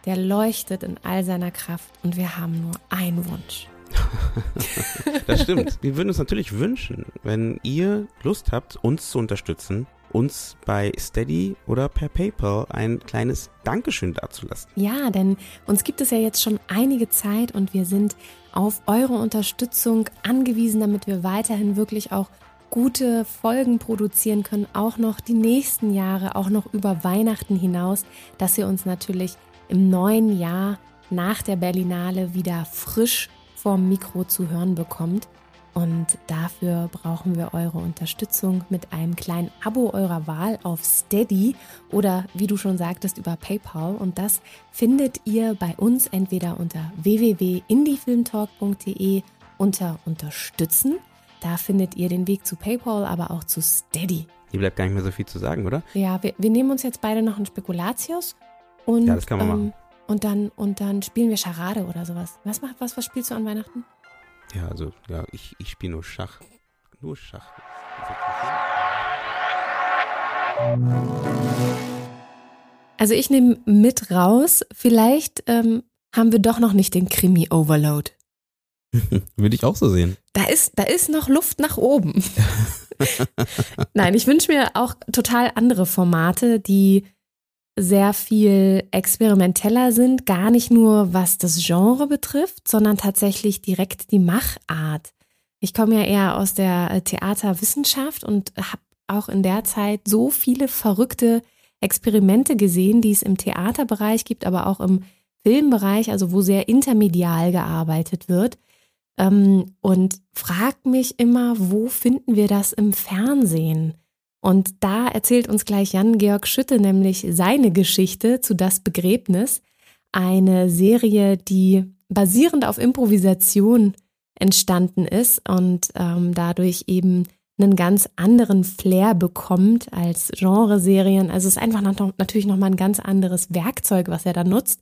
der leuchtet in all seiner Kraft und wir haben nur einen Wunsch. das stimmt. Wir würden uns natürlich wünschen, wenn ihr Lust habt, uns zu unterstützen, uns bei Steady oder per PayPal ein kleines Dankeschön dazulassen. Ja, denn uns gibt es ja jetzt schon einige Zeit und wir sind auf eure Unterstützung angewiesen, damit wir weiterhin wirklich auch gute Folgen produzieren können, auch noch die nächsten Jahre, auch noch über Weihnachten hinaus, dass ihr uns natürlich im neuen Jahr nach der Berlinale wieder frisch vorm Mikro zu hören bekommt. Und dafür brauchen wir eure Unterstützung mit einem kleinen Abo eurer Wahl auf Steady oder wie du schon sagtest über PayPal. Und das findet ihr bei uns entweder unter www.indiefilmtalk.de unter Unterstützen. Da findet ihr den Weg zu PayPal, aber auch zu Steady. Hier bleibt gar nicht mehr so viel zu sagen, oder? Ja, wir, wir nehmen uns jetzt beide noch einen Spekulatius und, ja, das kann man ähm, machen. Und dann, und dann spielen wir Charade oder sowas. Was, macht, was, was spielst du an Weihnachten? Ja, also, ja, ich, ich spiele nur Schach. Nur Schach. Also ich nehme mit raus, vielleicht ähm, haben wir doch noch nicht den Krimi-Overload. Würde ich auch so sehen. Da ist, da ist noch Luft nach oben. Nein, ich wünsche mir auch total andere Formate, die sehr viel experimenteller sind, gar nicht nur was das Genre betrifft, sondern tatsächlich direkt die Machart. Ich komme ja eher aus der Theaterwissenschaft und habe auch in der Zeit so viele verrückte Experimente gesehen, die es im Theaterbereich gibt, aber auch im Filmbereich, also wo sehr intermedial gearbeitet wird. Ähm, und frag mich immer, wo finden wir das im Fernsehen? Und da erzählt uns gleich Jan-Georg Schütte nämlich seine Geschichte zu Das Begräbnis, eine Serie, die basierend auf Improvisation entstanden ist und ähm, dadurch eben einen ganz anderen Flair bekommt als Genreserien. Also es ist einfach noch, natürlich nochmal ein ganz anderes Werkzeug, was er da nutzt.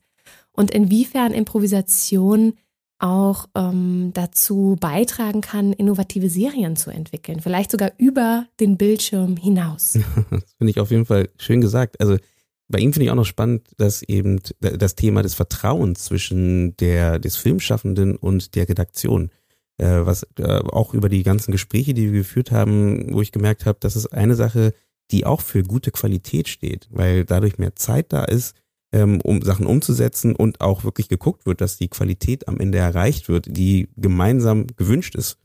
Und inwiefern Improvisation auch ähm, dazu beitragen kann, innovative Serien zu entwickeln, vielleicht sogar über den Bildschirm hinaus. das finde ich auf jeden Fall schön gesagt. Also bei ihm finde ich auch noch spannend, dass eben das Thema des Vertrauens zwischen der des Filmschaffenden und der Redaktion, äh, was äh, auch über die ganzen Gespräche, die wir geführt haben, wo ich gemerkt habe, das ist eine Sache, die auch für gute Qualität steht, weil dadurch mehr Zeit da ist, ähm, um Sachen umzusetzen und auch wirklich geguckt wird, dass die Qualität am Ende erreicht wird, die gemeinsam gewünscht ist.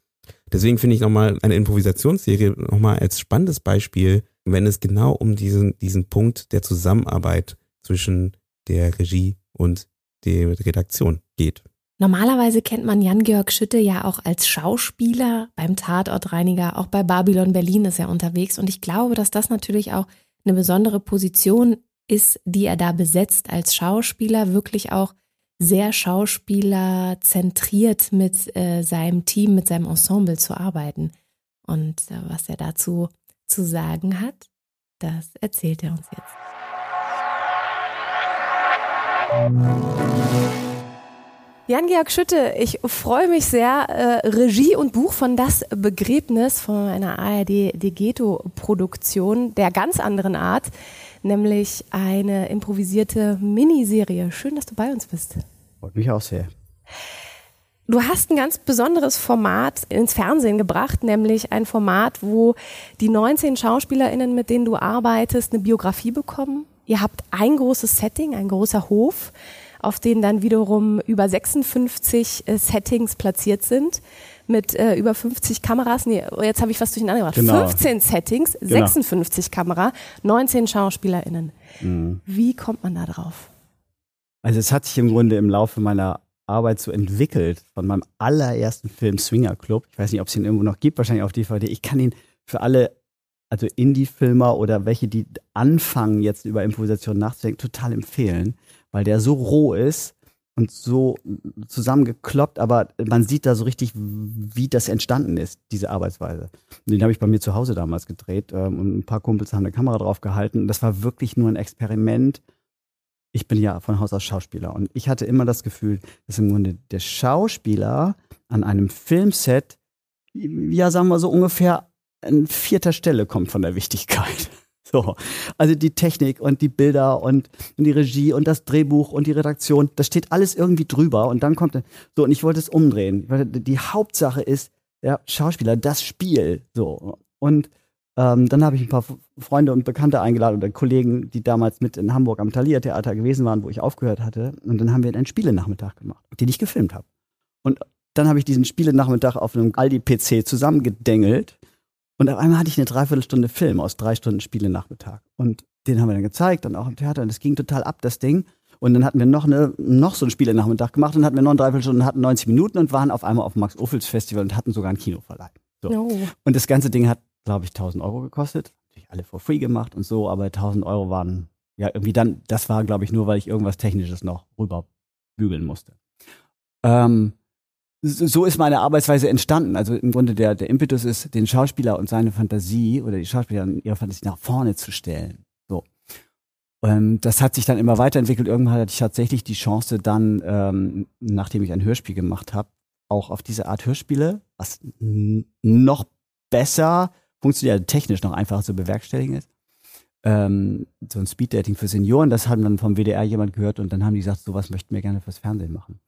Deswegen finde ich nochmal eine Improvisationsserie nochmal als spannendes Beispiel, wenn es genau um diesen, diesen Punkt der Zusammenarbeit zwischen der Regie und der Redaktion geht. Normalerweise kennt man Jan-Georg Schütte ja auch als Schauspieler beim Tatortreiniger, auch bei Babylon Berlin ist er unterwegs und ich glaube, dass das natürlich auch eine besondere Position ist, die er da besetzt als Schauspieler, wirklich auch sehr schauspielerzentriert mit äh, seinem Team, mit seinem Ensemble zu arbeiten. Und äh, was er dazu zu sagen hat, das erzählt er uns jetzt. Jan-Georg Schütte, ich freue mich sehr. Äh, Regie und Buch von Das Begräbnis von einer ARD Degeto-Produktion der ganz anderen Art nämlich eine improvisierte Miniserie. Schön, dass du bei uns bist. Freut mich auch sehr. Du hast ein ganz besonderes Format ins Fernsehen gebracht, nämlich ein Format, wo die 19 SchauspielerInnen, mit denen du arbeitest, eine Biografie bekommen. Ihr habt ein großes Setting, ein großer Hof, auf denen dann wiederum über 56 äh, Settings platziert sind mit äh, über 50 Kameras. Nee, jetzt habe ich was durcheinander gebracht. Genau. 15 Settings, genau. 56 Kamera, 19 SchauspielerInnen. Mhm. Wie kommt man da drauf? Also es hat sich im Grunde im Laufe meiner Arbeit so entwickelt, von meinem allerersten Film Swinger Club. Ich weiß nicht, ob es ihn irgendwo noch gibt, wahrscheinlich auf DVD. Ich kann ihn für alle, also Indie-Filmer oder welche, die anfangen, jetzt über Improvisation nachzudenken, total empfehlen, weil der so roh ist und so zusammengekloppt, aber man sieht da so richtig, wie das entstanden ist, diese Arbeitsweise. Den habe ich bei mir zu Hause damals gedreht ähm, und ein paar Kumpels haben eine Kamera drauf gehalten. Das war wirklich nur ein Experiment. Ich bin ja von Haus aus Schauspieler und ich hatte immer das Gefühl, dass im Grunde der Schauspieler an einem Filmset, ja, sagen wir so ungefähr an vierter Stelle kommt von der Wichtigkeit. So, also die Technik und die Bilder und, die Regie und das Drehbuch und die Redaktion, das steht alles irgendwie drüber und dann kommt so und ich wollte es umdrehen. Die Hauptsache ist der Schauspieler, das Spiel. So und ähm, dann habe ich ein paar Freunde und Bekannte eingeladen oder Kollegen, die damals mit in Hamburg am Thalia Theater gewesen waren, wo ich aufgehört hatte. Und dann haben wir einen Spielenachmittag gemacht, den ich gefilmt habe. Und dann habe ich diesen Spielenachmittag auf einem Aldi-PC zusammengedengelt und auf einmal hatte ich eine Dreiviertelstunde Film aus drei Stunden Spiele-Nachmittag. Und den haben wir dann gezeigt und auch im Theater. Und es ging total ab, das Ding. Und dann hatten wir noch, eine, noch so ein Spiele-Nachmittag gemacht und hatten wir noch eine Dreiviertelstunde, hatten 90 Minuten und waren auf einmal auf dem Max-Ophüls-Festival und hatten sogar einen Kinoverleih. So. Oh. Und das ganze Ding hat, glaube ich, 1000 Euro gekostet. Natürlich alle for free gemacht und so, aber 1000 Euro waren, ja, irgendwie dann, das war, glaube ich, nur, weil ich irgendwas Technisches noch rüber bügeln musste. Ähm, so ist meine Arbeitsweise entstanden. Also im Grunde der, der Impetus ist, den Schauspieler und seine Fantasie oder die Schauspieler und ihre Fantasie nach vorne zu stellen. So. Ähm, das hat sich dann immer weiterentwickelt. Irgendwann hatte ich tatsächlich die Chance dann, ähm, nachdem ich ein Hörspiel gemacht habe, auch auf diese Art Hörspiele, was noch besser funktioniert, also technisch noch einfacher zu bewerkstelligen ist. Ähm, so ein Speeddating für Senioren, das haben dann vom WDR jemand gehört und dann haben die gesagt, sowas möchten wir gerne fürs Fernsehen machen.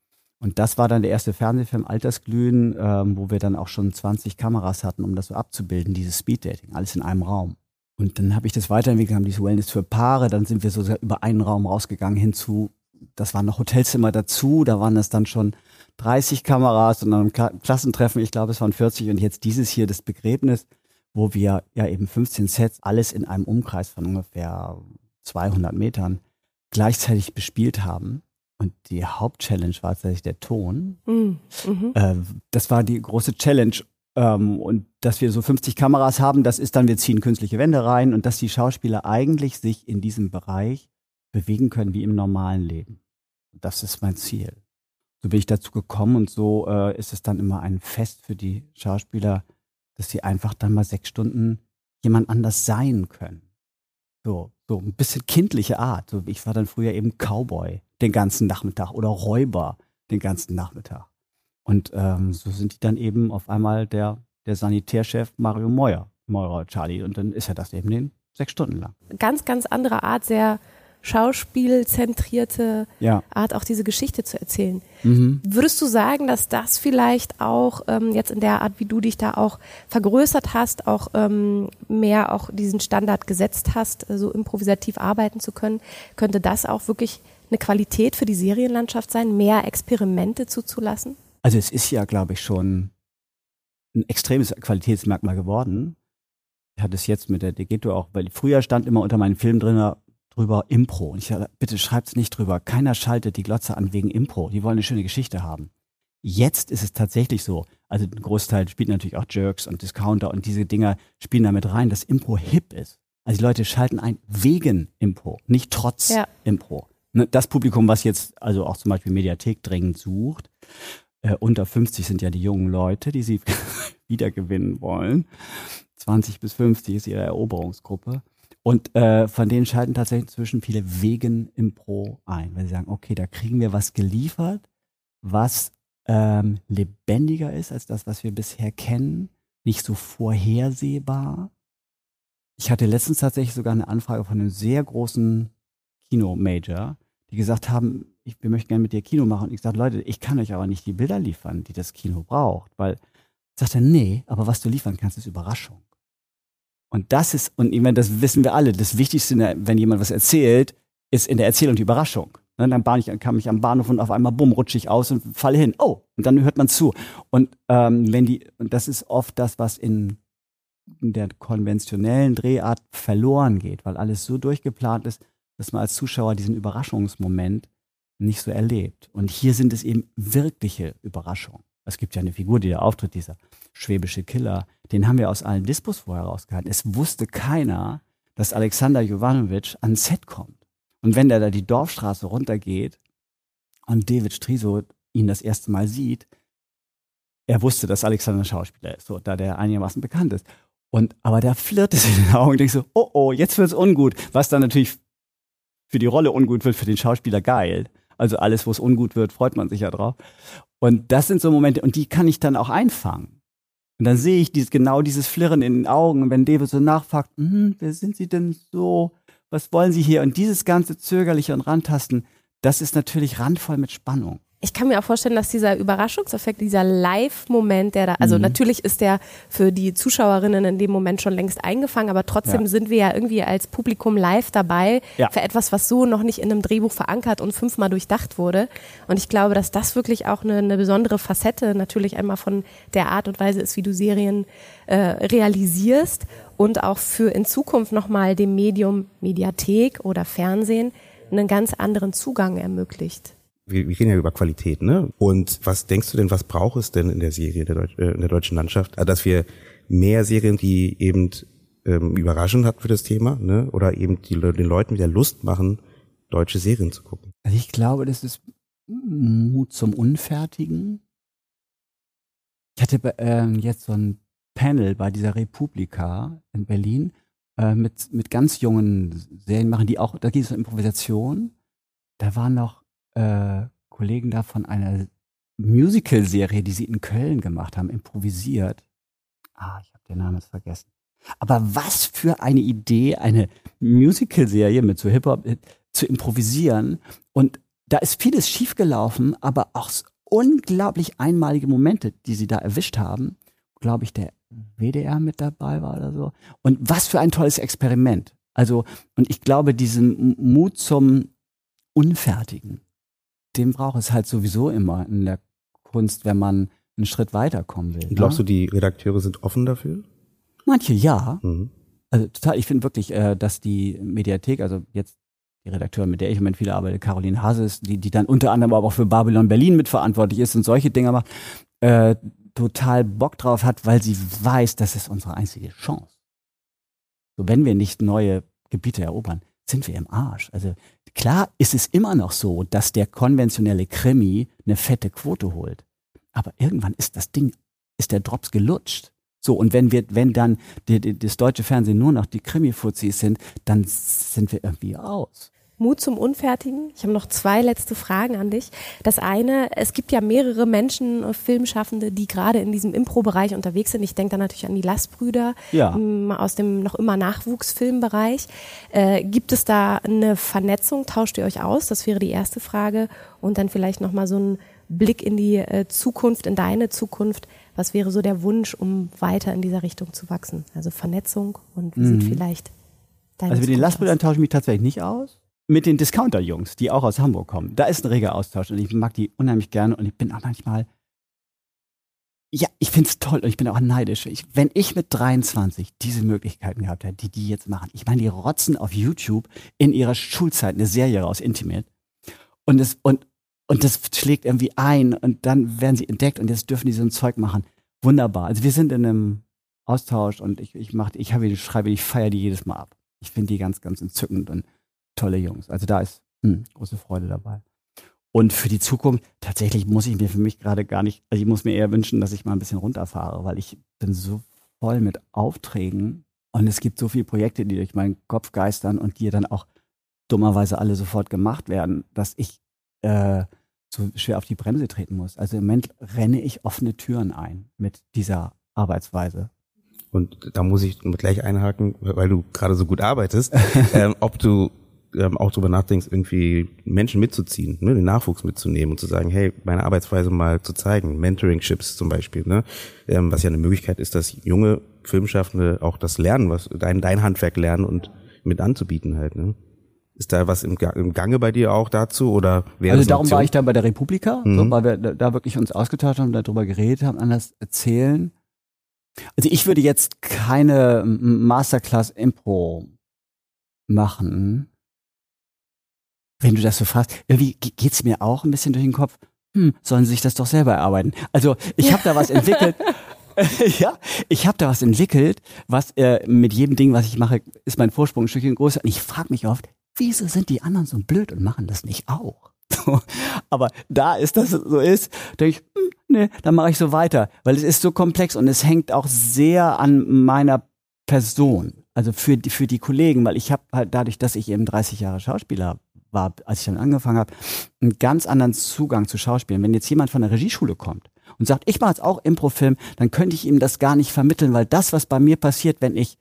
Und das war dann der erste Fernsehfilm Altersglühen, ähm, wo wir dann auch schon 20 Kameras hatten, um das so abzubilden, dieses Speeddating, alles in einem Raum. Und dann habe ich das weiterentwickelt, haben dieses Wellness für Paare, dann sind wir so über einen Raum rausgegangen hinzu, das waren noch Hotelzimmer dazu, da waren das dann schon 30 Kameras und dann Klassentreffen, ich glaube es waren 40 und jetzt dieses hier, das Begräbnis, wo wir ja eben 15 Sets, alles in einem Umkreis von ungefähr 200 Metern gleichzeitig bespielt haben. Und die Hauptchallenge war tatsächlich der Ton. Mm, mhm. Äh, das war die große Challenge. Ähm, und dass wir so 50 Kameras haben, das ist dann, wir ziehen künstliche Wände rein und dass die Schauspieler eigentlich sich in diesem Bereich bewegen können wie im normalen Leben. Das ist mein Ziel. So bin ich dazu gekommen und so äh, ist es dann immer ein Fest für die Schauspieler, dass sie einfach dann mal sechs Stunden jemand anders sein können. So, so ein bisschen kindliche Art. So, ich war dann früher eben Cowboy den ganzen Nachmittag oder Räuber den ganzen Nachmittag. Und ähm, so sind die dann eben auf einmal der, der Sanitärchef Mario Meuer, Meurer Charlie. Und dann ist er das eben den sechs Stunden lang. Ganz, ganz andere Art, sehr schauspielzentrierte ja. Art, auch diese Geschichte zu erzählen. Mhm. Würdest du sagen, dass das vielleicht auch ähm, jetzt in der Art, wie du dich da auch vergrößert hast, auch ähm, mehr auch diesen Standard gesetzt hast, so improvisativ arbeiten zu können, könnte das auch wirklich eine Qualität für die Serienlandschaft sein, mehr Experimente zuzulassen? Also es ist ja, glaube ich, schon ein extremes Qualitätsmerkmal geworden. Ich hatte es jetzt mit der Degeto auch, weil früher stand immer unter meinen Filmen drin, drüber Impro. Und ich sage, bitte schreibt's nicht drüber. Keiner schaltet die Glotze an wegen Impro. Die wollen eine schöne Geschichte haben. Jetzt ist es tatsächlich so. Also ein Großteil spielt natürlich auch Jerks und Discounter und diese Dinger spielen damit rein, dass Impro hip ist. Also die Leute schalten ein wegen Impro, nicht trotz ja. Impro. Ne, das Publikum, was jetzt also auch zum Beispiel Mediathek dringend sucht, äh, unter 50 sind ja die jungen Leute, die sie wiedergewinnen wollen. 20 bis 50 ist ihre Eroberungsgruppe. Und äh, von denen schalten tatsächlich inzwischen viele wegen Impro ein, weil sie sagen, okay, da kriegen wir was geliefert, was ähm, lebendiger ist als das, was wir bisher kennen, nicht so vorhersehbar. Ich hatte letztens tatsächlich sogar eine Anfrage von einem sehr großen Kino-Major, die gesagt haben, ich, wir möchten gerne mit dir Kino machen. Und ich sage, Leute, ich kann euch aber nicht die Bilder liefern, die das Kino braucht, weil sagt er, nee, aber was du liefern kannst, ist Überraschung. Und das ist, und ich meine, das wissen wir alle, das Wichtigste, wenn jemand was erzählt, ist in der Erzählung die Überraschung. Ne, dann bahn ich, kam ich am Bahnhof und auf einmal bumm, rutsche ich aus und falle hin. Oh, und dann hört man zu. Und ähm, wenn die, und das ist oft das, was in der konventionellen Drehart verloren geht, weil alles so durchgeplant ist, dass man als Zuschauer diesen Überraschungsmoment nicht so erlebt. Und hier sind es eben wirkliche Überraschungen. Es gibt ja eine Figur, die da auftritt, dieser schwäbische Killer. Den haben wir aus allen Dispos vorher rausgehalten. Es wusste keiner, dass Alexander Jovanovic ans Set kommt. Und wenn der da die Dorfstraße runtergeht und David Striso ihn das erste Mal sieht, er wusste, dass Alexander Schauspieler ist, so, da der einigermaßen bekannt ist. Und, aber da flirrt es in den Augen und denkt so, oh oh, jetzt wird's ungut. Was dann natürlich für die Rolle ungut wird, für den Schauspieler geil. Also alles, wo es ungut wird, freut man sich ja drauf. Und das sind so Momente, und die kann ich dann auch einfangen. Und dann sehe ich dies, genau dieses Flirren in den Augen. Und wenn David so nachfragt, hm, wer sind Sie denn so? Was wollen Sie hier? Und dieses ganze Zögerliche und Rantasten, das ist natürlich randvoll mit Spannung ich kann mir auch vorstellen, dass dieser Überraschungseffekt, dieser Live-Moment, der da, also mhm. natürlich ist der für die Zuschauerinnen in dem Moment schon längst eingefangen, aber trotzdem ja. sind wir ja irgendwie als Publikum live dabei ja. für etwas, was so noch nicht in einem Drehbuch verankert und fünfmal durchdacht wurde. Und ich glaube, dass das wirklich auch eine, eine besondere Facette natürlich einmal von der Art und Weise ist, wie du Serien äh, realisierst und auch für in Zukunft nochmal dem Medium Mediathek oder Fernsehen einen ganz anderen Zugang ermöglicht wir, wir reden ja über Qualität, ne? Und was denkst du denn, was braucht es denn in der Serie, der Deutsch, äh, in der deutschen Landschaft? Also, dass wir mehr Serien, die eben ähm, überraschend hat für das Thema, ne? Oder eben die, den Leuten wieder Lust machen, deutsche Serien zu gucken. Also ich glaube, das ist Mut zum Unfertigen. Ich hatte äh, jetzt so ein Panel bei dieser Republika in Berlin äh, mit, mit ganz jungen Serienmachern, die auch, da ging es um Improvisation. Da waren noch äh, Kollegen da von einer Musical-Serie, die sie in Köln gemacht haben, improvisiert. Ah, ich habe den Namen jetzt vergessen. Aber was für eine Idee, eine Musical-Serie mit so Hip-Hop äh, zu improvisieren. Und da ist vieles schiefgelaufen, aber auch unglaublich einmalige Momente, die sie da erwischt haben. Glaube ich, der WDR mit dabei war oder so. Und was für ein tolles Experiment. Also, und ich glaube, diesen Mut zum Unfertigen, den braucht es halt sowieso immer in der Kunst, wenn man einen Schritt weiterkommen will. Glaubst ne? du, die Redakteure sind offen dafür? Manche ja. Mhm. Also total, ich finde wirklich, äh, dass die Mediathek, also jetzt die Redakteurin, mit der ich im Moment viel arbeite, Caroline Hases, die, die dann unter anderem aber auch für Babylon Berlin mitverantwortlich ist und solche Dinge macht, äh, total Bock drauf hat, weil sie weiß, das ist unsere einzige Chance. So, wenn wir nicht neue Gebiete erobern, sind wir im Arsch. Also klar ist es immer noch so, dass der konventionelle Krimi eine fette Quote holt. Aber irgendwann ist das Ding, ist der Drops gelutscht. So, und wenn wir, wenn dann die, die, das deutsche Fernsehen nur noch die Krimi-Fuzis sind, dann sind wir irgendwie aus. Mut zum Unfertigen. Ich habe noch zwei letzte Fragen an dich. Das eine, es gibt ja mehrere Menschen, äh, Filmschaffende, die gerade in diesem Impro-Bereich unterwegs sind. Ich denke da natürlich an die Lastbrüder ja. Aus dem noch immer Nachwuchsfilmbereich. Äh, gibt es da eine Vernetzung? Tauscht ihr euch aus? Das wäre die erste Frage. Und dann vielleicht nochmal so ein Blick in die äh, Zukunft, in deine Zukunft. Was wäre so der Wunsch, um weiter in dieser Richtung zu wachsen? Also Vernetzung und wie mhm. sieht vielleicht deine Also mit den Lastbrüdern tausche ich mich tatsächlich nicht aus mit den Discounter-Jungs, die auch aus Hamburg kommen. Da ist ein reger Austausch und ich mag die unheimlich gerne und ich bin auch manchmal, ja, ich find's toll und ich bin auch neidisch. Ich, wenn ich mit 23 diese Möglichkeiten gehabt hätte, die die jetzt machen, ich meine, die rotzen auf YouTube in ihrer Schulzeit eine Serie raus, Intimate, und es, und, und das schlägt irgendwie ein und dann werden sie entdeckt und jetzt dürfen die so ein Zeug machen. Wunderbar. Also wir sind in einem Austausch und ich, ich mache, ich habe die schreibe, ich feiere die jedes Mal ab. Ich finde die ganz, ganz entzückend und tolle Jungs. Also da ist mh, hm, große Freude dabei. Und für die Zukunft, tatsächlich muss ich mir für mich gerade gar nicht, also ich muss mir eher wünschen, dass ich mal ein bisschen runterfahre, weil ich bin so voll mit Aufträgen und es gibt so viele Projekte, die durch meinen Kopf geistern und die dann auch dummerweise alle sofort gemacht werden, dass ich äh, so schwer auf die Bremse treten muss. Also im Moment renne ich offene Türen ein mit dieser Arbeitsweise. Und da muss ich gleich einhaken, weil du gerade so gut arbeitest, ähm, ob du ähm, auch drüber nachdenkst, irgendwie Menschen mitzuziehen, ne, den Nachwuchs mitzunehmen und zu sagen, hey, meine Arbeitsweise mal zu zeigen, Mentoring-Chips zum Beispiel, ne, ähm, was ja eine Möglichkeit ist, dass junge Filmschaffende auch das lernen, was dein, dein Handwerk lernen und mit anzubieten halt, ne. Ist da was im, im Gange bei dir auch dazu oder wäre Also darum war ich da bei der Republika, mhm. so, weil wir da wirklich uns ausgetauscht haben, darüber geredet haben, anders erzählen. Also ich würde jetzt keine Masterclass Impro machen, wenn du das so fragst, irgendwie geht's mir auch ein bisschen durch den Kopf, hm, sollen sie sich das doch selber erarbeiten. Also ich habe da was entwickelt. ja, ich habe da was entwickelt, was äh, mit jedem Ding, was ich mache, ist mein Vorsprung ein Stückchen größer. Und ich frage mich oft, wieso sind die anderen so blöd und machen das nicht auch? Aber da ist das so ist, denke ich, hm, nee, dann mache ich so weiter, weil es ist so komplex und es hängt auch sehr an meiner Person. Also für die, für die Kollegen, weil ich habe halt dadurch, dass ich eben 30 Jahre Schauspieler war, als ich dann angefangen habe, einen ganz anderen Zugang zu Schauspielen. Wenn jetzt jemand von der Regieschule kommt und sagt, ich mache jetzt auch Improfilm, dann könnte ich ihm das gar nicht vermitteln, weil das, was bei mir passiert, wenn ich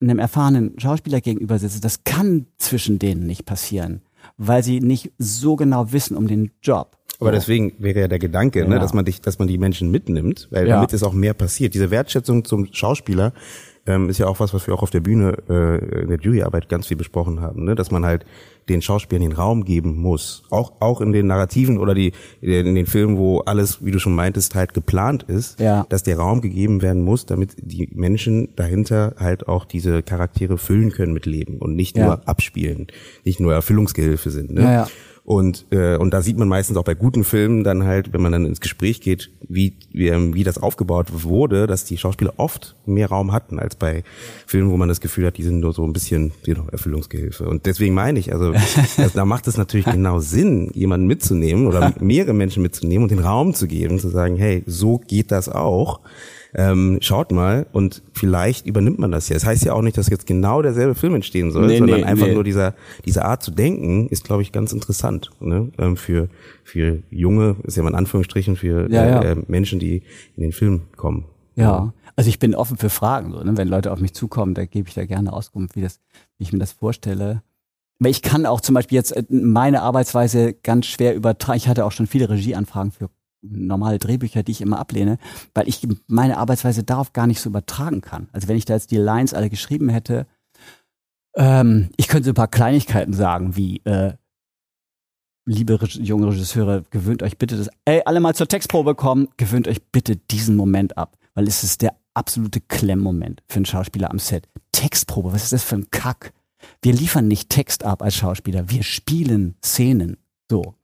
einem erfahrenen Schauspieler gegenüber sitze, das kann zwischen denen nicht passieren, weil sie nicht so genau wissen um den Job. Aber deswegen wäre ja der Gedanke, ne, dass man dich, dass man die Menschen mitnimmt, weil ja. damit es auch mehr passiert. Diese Wertschätzung zum Schauspieler ähm, ist ja auch was, was wir auch auf der Bühne äh, in der Juryarbeit ganz viel besprochen haben, ne? dass man halt den Schauspielern den Raum geben muss. Auch, auch in den Narrativen oder die, in den Filmen, wo alles, wie du schon meintest, halt geplant ist, ja. dass der Raum gegeben werden muss, damit die Menschen dahinter halt auch diese Charaktere füllen können mit Leben und nicht ja. nur abspielen, nicht nur Erfüllungsgehilfe sind. Ne? Ja, ja. Und, äh, und da sieht man meistens auch bei guten Filmen dann halt, wenn man dann ins Gespräch geht, wie, wie, wie das aufgebaut wurde, dass die Schauspieler oft mehr Raum hatten als bei Filmen, wo man das Gefühl hat, die sind nur so ein bisschen know, Erfüllungsgehilfe. Und deswegen meine ich, also das, da macht es natürlich genau Sinn, jemanden mitzunehmen oder mehrere Menschen mitzunehmen und den Raum zu geben, zu sagen, hey, so geht das auch ähm, schaut mal und vielleicht übernimmt man das ja. Das heißt ja auch nicht, dass jetzt genau derselbe Film entstehen soll, nee, sondern nee, einfach nee. nur dieser, diese Art zu denken ist, glaube ich, ganz interessant ne? ähm, für, für junge, ist ja mal in Anführungsstrichen, für ja, ja. Äh, Menschen, die in den Film kommen. Ja, also ich bin offen für Fragen. So, ne? Wenn Leute auf mich zukommen, da gebe ich da gerne Auskunft, wie, das, wie ich mir das vorstelle. Aber ich kann auch zum Beispiel jetzt äh, meine Arbeitsweise ganz schwer übertragen. Ich hatte auch schon viele Regieanfragen für normale Drehbücher, die ich immer ablehne, weil ich meine Arbeitsweise darauf gar nicht so übertragen kann. Also wenn ich da jetzt die Lines alle geschrieben hätte, ähm, ich könnte so ein paar Kleinigkeiten sagen, wie äh, liebe Reg junge Regisseure, gewöhnt euch bitte das, ey, alle mal zur Textprobe kommen, gewöhnt euch bitte diesen Moment ab, weil es ist der absolute Klemmmoment für einen Schauspieler am Set. Textprobe, was ist das für ein Kack? Wir liefern nicht Text ab als Schauspieler, wir spielen Szenen. So.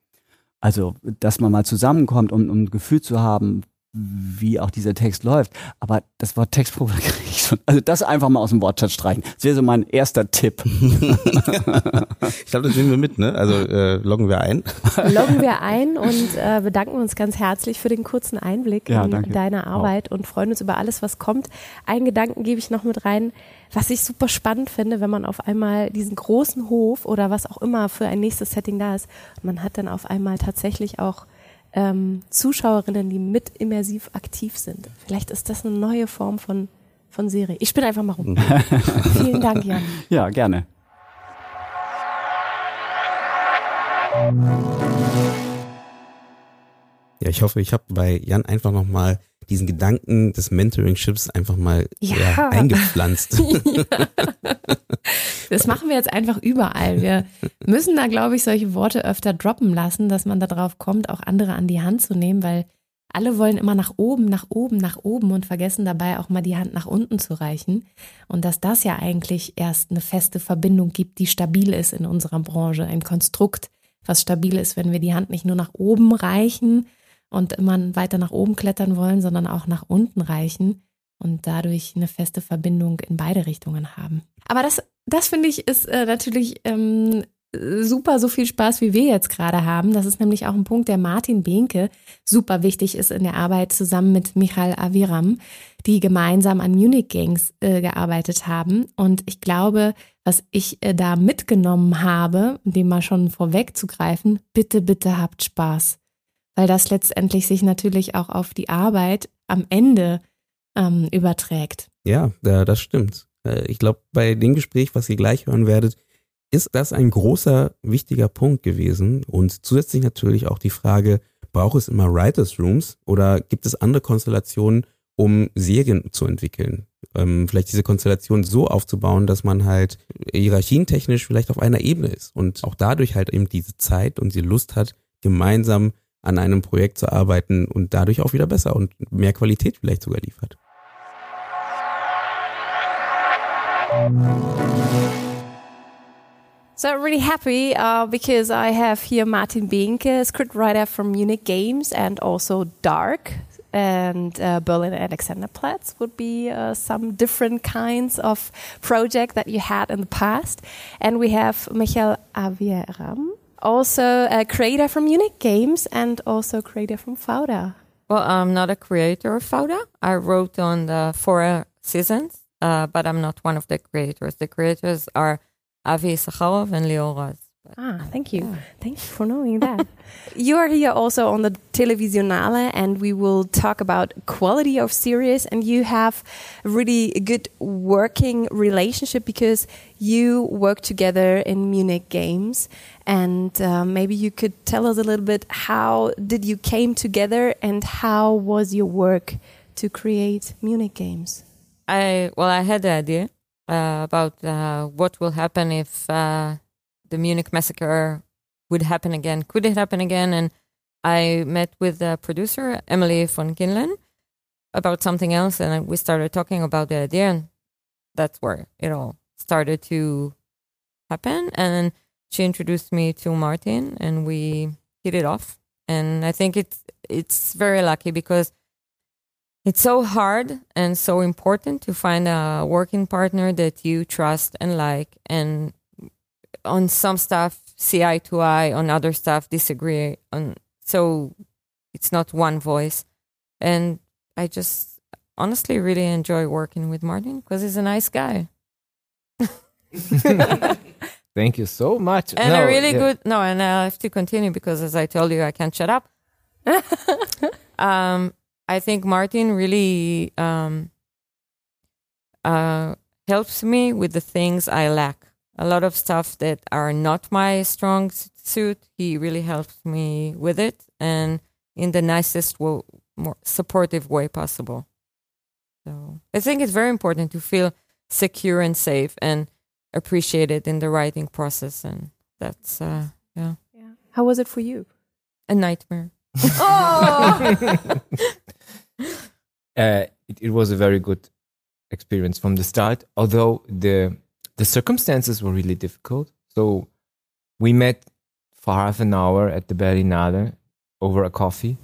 Also, dass man mal zusammenkommt, um, um ein Gefühl zu haben, wie auch dieser Text läuft. Aber das Wort Textprobe kriege ich schon. Also das einfach mal aus dem Wortschatz streichen. Das wäre so mein erster Tipp. ich glaube, das nehmen wir mit, ne? Also äh, loggen wir ein. Loggen wir ein und äh, bedanken uns ganz herzlich für den kurzen Einblick ja, in danke. deine Arbeit auch. und freuen uns über alles, was kommt. Einen Gedanken gebe ich noch mit rein, was ich super spannend finde, wenn man auf einmal diesen großen Hof oder was auch immer für ein nächstes Setting da ist, man hat dann auf einmal tatsächlich auch ähm, Zuschauerinnen, die mit immersiv aktiv sind. Vielleicht ist das eine neue Form von, von Serie. Ich bin einfach mal rum. Vielen Dank, Jan. Ja, gerne. Ja, ich hoffe, ich habe bei Jan einfach nochmal diesen Gedanken des Mentoring-Chips einfach mal ja. eingepflanzt. Ja. Das machen wir jetzt einfach überall. Wir müssen da, glaube ich, solche Worte öfter droppen lassen, dass man darauf kommt, auch andere an die Hand zu nehmen, weil alle wollen immer nach oben, nach oben, nach oben und vergessen dabei auch mal die Hand nach unten zu reichen. Und dass das ja eigentlich erst eine feste Verbindung gibt, die stabil ist in unserer Branche, ein Konstrukt, was stabil ist, wenn wir die Hand nicht nur nach oben reichen, und immer weiter nach oben klettern wollen, sondern auch nach unten reichen und dadurch eine feste Verbindung in beide Richtungen haben. Aber das, das finde ich, ist äh, natürlich ähm, super so viel Spaß, wie wir jetzt gerade haben. Das ist nämlich auch ein Punkt, der Martin Behnke super wichtig ist in der Arbeit zusammen mit Michael Aviram, die gemeinsam an Munich Gangs äh, gearbeitet haben. Und ich glaube, was ich äh, da mitgenommen habe, dem mal schon vorwegzugreifen, bitte, bitte habt Spaß weil das letztendlich sich natürlich auch auf die Arbeit am Ende ähm, überträgt. Ja, das stimmt. Äh, ich glaube, bei dem Gespräch, was ihr gleich hören werdet, ist das ein großer, wichtiger Punkt gewesen. Und zusätzlich natürlich auch die Frage, braucht es immer Writers Rooms oder gibt es andere Konstellationen, um Serien zu entwickeln? Ähm, vielleicht diese Konstellation so aufzubauen, dass man halt hierarchientechnisch vielleicht auf einer Ebene ist und auch dadurch halt eben diese Zeit und die Lust hat, gemeinsam an einem Projekt zu arbeiten und dadurch auch wieder besser und mehr Qualität vielleicht sogar liefert. So I'm really happy uh, because I have here Martin Binke, scriptwriter from Munich Games and also Dark. And uh, Berlin Alexanderplatz would be uh, some different kinds of project that you had in the past. And we have Michael Avieram also a creator from Unique Games and also creator from Fauda. Well, I'm not a creator of Fauda. I wrote on the four seasons, uh, but I'm not one of the creators. The creators are Avi Sakharov and Leo. But, ah, thank you. Yeah. Thank you for knowing that. you are here also on the Televisionale, and we will talk about quality of series. And you have a really good working relationship because you work together in Munich Games. And uh, maybe you could tell us a little bit how did you came together and how was your work to create Munich Games? I well, I had the idea uh, about uh, what will happen if uh, the Munich massacre would happen again. Could it happen again? And I met with the producer Emily von Kinlen about something else, and we started talking about the idea, and that's where it all started to happen. And she introduced me to Martin, and we hit it off. And I think it's it's very lucky because it's so hard and so important to find a working partner that you trust and like and on some stuff see eye to eye on other stuff disagree on so it's not one voice and i just honestly really enjoy working with martin because he's a nice guy thank you so much and no, a really yeah. good no and i have to continue because as i told you i can't shut up um I think Martin really um, uh, helps me with the things I lack. A lot of stuff that are not my strong suit, he really helps me with it, and in the nicest, more supportive way possible. So I think it's very important to feel secure and safe and appreciated in the writing process, and that's uh, yeah. Yeah. How was it for you? A nightmare. oh. uh, it, it, was a very good experience from the start, although the the circumstances were really difficult. So we met for half an hour at the Berlinale over a coffee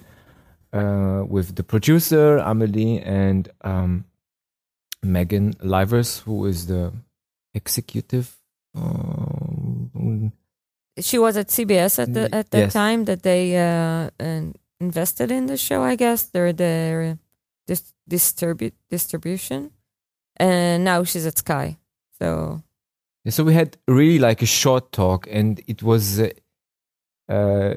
uh, with the producer Amelie and um, Megan Livers, who is the executive. Um, she was at CBS at the at the yes. time that they uh, invested in the show. I guess they're the dis- distribu- distribution, and now she's at Sky. So, so we had really like a short talk, and it was. Uh, uh,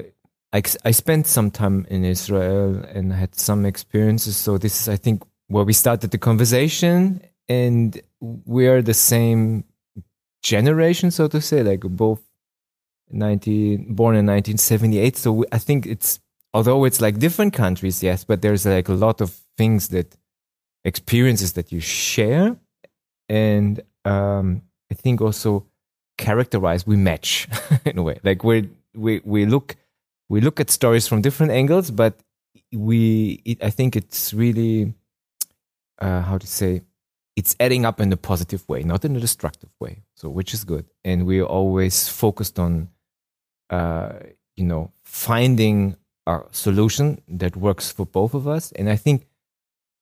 I, I spent some time in Israel and had some experiences. So this is, I think, where we started the conversation, and we are the same generation, so to say, like both 19 born in 1978 so we, i think it's although it's like different countries yes but there's like a lot of things that experiences that you share and um i think also characterize we match in a way. Like we we we look we look at stories from different angles but we it, i think it's really uh how to say it's adding up in a positive way not in a destructive way. So which is good. And we're always focused on uh, you know, finding a solution that works for both of us. And I think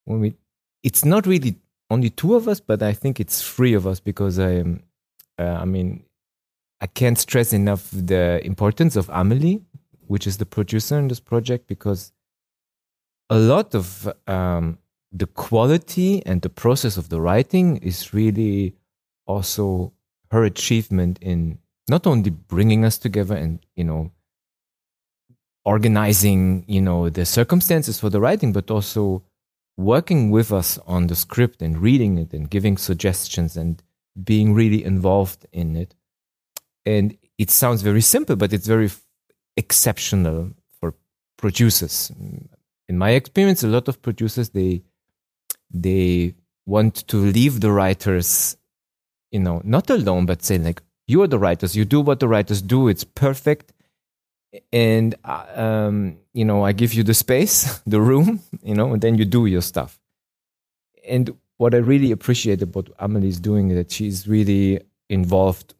when we, it's not really only two of us, but I think it's three of us because I am, uh, I mean, I can't stress enough the importance of Amelie, which is the producer in this project, because a lot of um, the quality and the process of the writing is really also her achievement in not only bringing us together and you know organizing you know the circumstances for the writing but also working with us on the script and reading it and giving suggestions and being really involved in it and it sounds very simple but it's very exceptional for producers in my experience a lot of producers they they want to leave the writers you know not alone but say like you are the writers. You do what the writers do. It's perfect. And, uh, um, you know, I give you the space, the room, you know, and then you do your stuff. And what I really appreciate about Amelie is doing is that she's really involved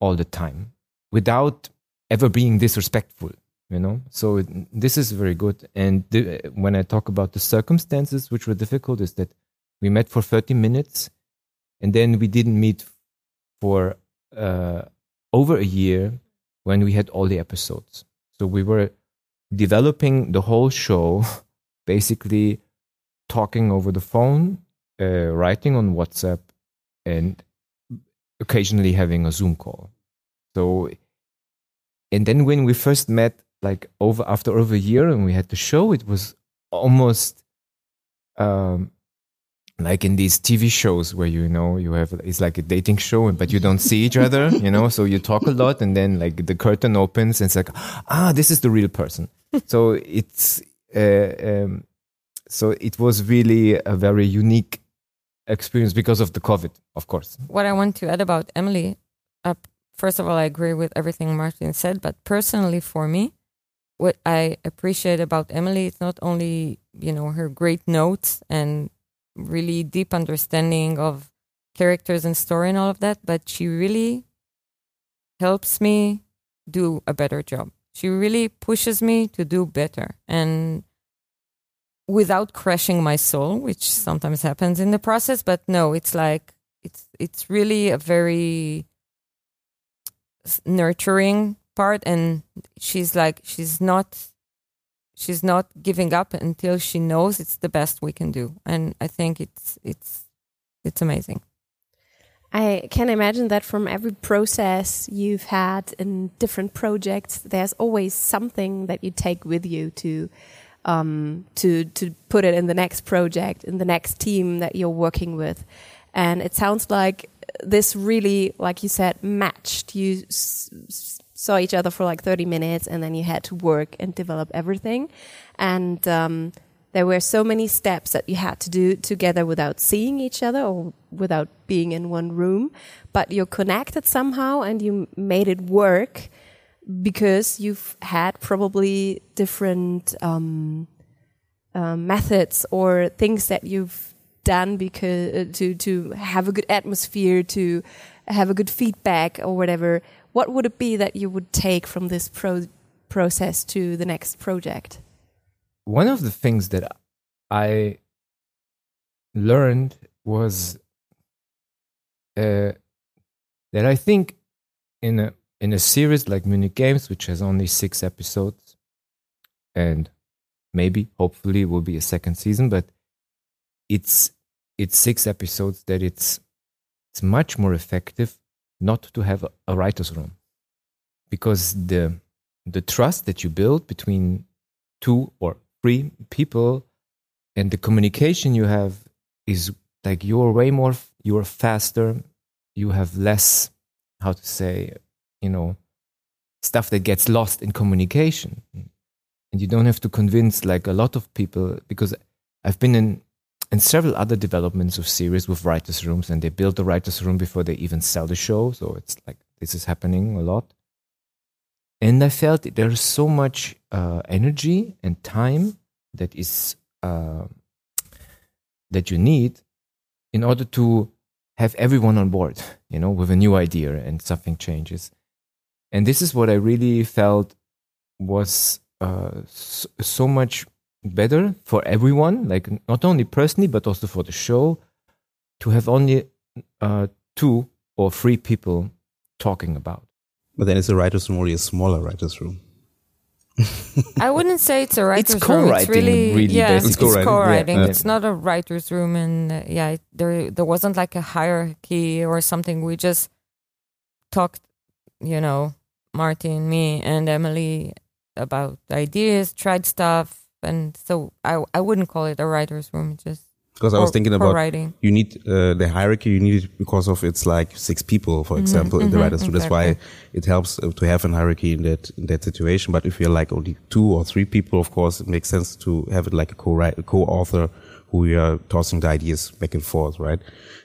all the time without ever being disrespectful, you know? So this is very good. And the, when I talk about the circumstances which were difficult, is that we met for 30 minutes and then we didn't meet for uh, over a year when we had all the episodes. So we were developing the whole show, basically talking over the phone, uh, writing on WhatsApp, and occasionally having a Zoom call. So and then when we first met, like over after over a year, and we had the show, it was almost um, like in these TV shows where you know you have it's like a dating show, but you don't see each other, you know. So you talk a lot, and then like the curtain opens, and it's like, ah, this is the real person. so it's uh, um, so it was really a very unique experience because of the COVID, of course. What I want to add about Emily, uh, first of all, I agree with everything Martin said, but personally for me, what I appreciate about Emily is not only you know her great notes and really deep understanding of characters and story and all of that, but she really helps me do a better job. She really pushes me to do better and without crushing my soul, which sometimes happens in the process, but no, it's like it's it's really a very nurturing part and she's like she's not she's not giving up until she knows it's the best we can do and i think it's it's it's amazing I can imagine that from every process you've had in different projects, there's always something that you take with you to um, to to put it in the next project, in the next team that you're working with. And it sounds like this really, like you said, matched. You saw each other for like 30 minutes, and then you had to work and develop everything. And um, there were so many steps that you had to do together without seeing each other or without being in one room, but you're connected somehow and you made it work because you've had probably different um, uh, methods or things that you've done because uh, to to have a good atmosphere, to have a good feedback or whatever. What would it be that you would take from this pro process to the next project? One of the things that I learned was uh, that I think in a in a series like Munich Games, which has only six episodes, and maybe, hopefully, will be a second season, but it's it's six episodes that it's it's much more effective not to have a, writer's room. Because the the trust that you build between two or three people and the communication you have is like you're way more you're faster you have less how to say you know stuff that gets lost in communication. And you don't have to convince like a lot of people because i've been in in several other developments of series with writers rooms and they build the writers room before they even sell the show so it's like this is happening a lot. And i felt there's so much uh, energy and time that is uh, that you need in order to have everyone on board you know with a new idea and something changes. And this is what I really felt was uh, so, so, much better for everyone, like not only personally but also for the show, to have only uh, two or three people talking about. But then it's a writer's room or a smaller writer's room. I wouldn't say it's a writer's it's room. It's really, really yeah, basically. it's co-writing. co-writing. Yeah. It's not a writer's room, and uh, yeah, there there wasn't like a hierarchy or something. We just talked, you know, Martin, me, and Emily about ideas, tried stuff, and so I I wouldn't call it a writer's room. Just because I was thinking about writing. you need uh, the hierarchy. You need it because of it's like six people, for mm-hmm, example, mm-hmm, in the writers' room. Exactly. That's why it helps uh, to have a hierarchy in that in that situation. But if you're like only two or three people, of course, it makes sense to have it like a co co-author who you are tossing the ideas back and forth, right?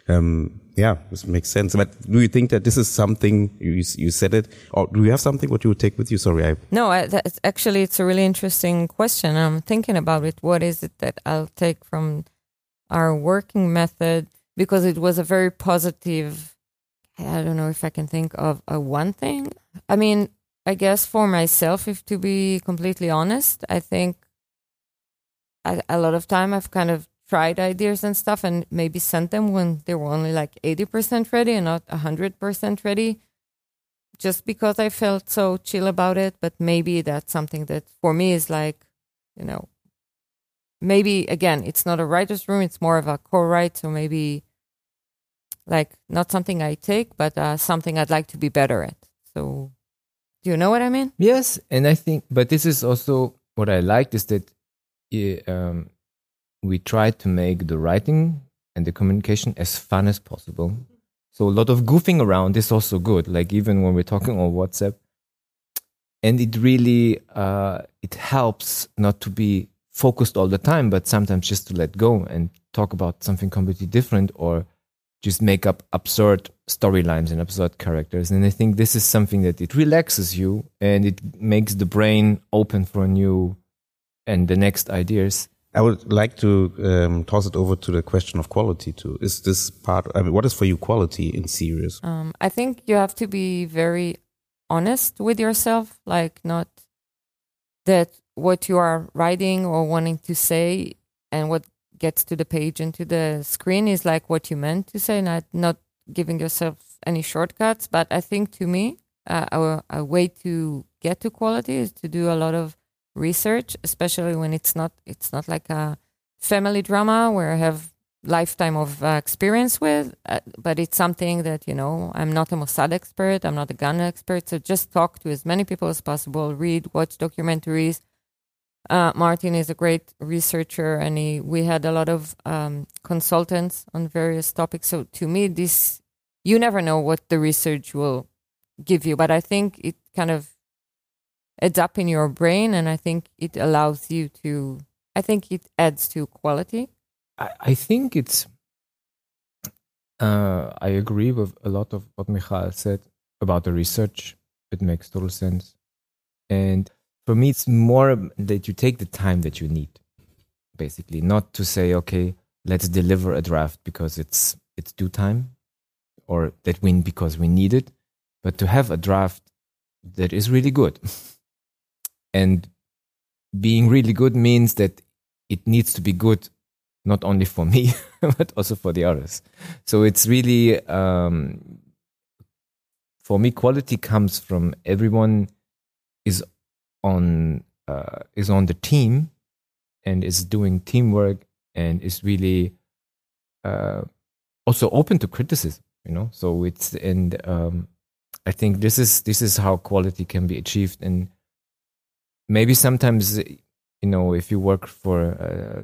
Um, yeah, this makes sense. But do you think that this is something you you said it, or do you have something what you would take with you? Sorry, I. No, I, actually it's a really interesting question. I'm thinking about it. What is it that I'll take from our working method? Because it was a very positive. I don't know if I can think of a one thing. I mean, I guess for myself, if to be completely honest, I think a lot of time I've kind of tried ideas and stuff and maybe sent them when they were only like 80% ready and not 100% ready just because I felt so chill about it. But maybe that's something that for me is like, you know, maybe again, it's not a writer's room, it's more of a co write. So maybe like not something I take, but uh, something I'd like to be better at. So Do you know what I mean? Yes, and I think, but this is also what I liked is that um, we try to make the writing and the communication as fun as possible. So a lot of goofing around is also good. Like even when we're talking on WhatsApp, and it really uh, it helps not to be focused all the time, but sometimes just to let go and talk about something completely different or just make up absurd storylines and absurd characters. And I think this is something that it relaxes you and it makes the brain open for new and the next ideas. I would like to um, toss it over to the question of quality too. Is this part? I mean, what is for you quality in series? Um, I think you have to be very honest with yourself, like not that what you are writing or wanting to say and what gets to the page and to the screen is like what you meant to say, not not giving yourself any shortcuts. But I think to me, uh, a, a way to get to quality is to do a lot of research, especially when it's not it's not like a family drama where I have lifetime of uh, experience with, uh, but it's something that you know I'm not a Mossad expert, I'm not a gun expert, so just talk to as many people as possible, read, watch documentaries. Uh, Martin is a great researcher, and he, we had a lot of um, consultants on various topics. So to me, this you never know what the research will give you, but I think it kind of adds up in your brain, and I think it allows you to. I think it adds to quality. I, I think it's. Uh, I agree with a lot of what Michael said about the research. It makes total sense, and for me, it's more that you take the time that you need, basically, not to say, okay, let's deliver a draft because it's it's due time, or that we because we need it, but to have a draft that is really good. and being really good means that it needs to be good not only for me but also for the others. So it's really um, for me quality comes from everyone is on uh, is on the team and is doing teamwork and is really uh, also open to criticism you know? So it's and um, i think this is this is how quality can be achieved. And maybe sometimes you know if you work for uh,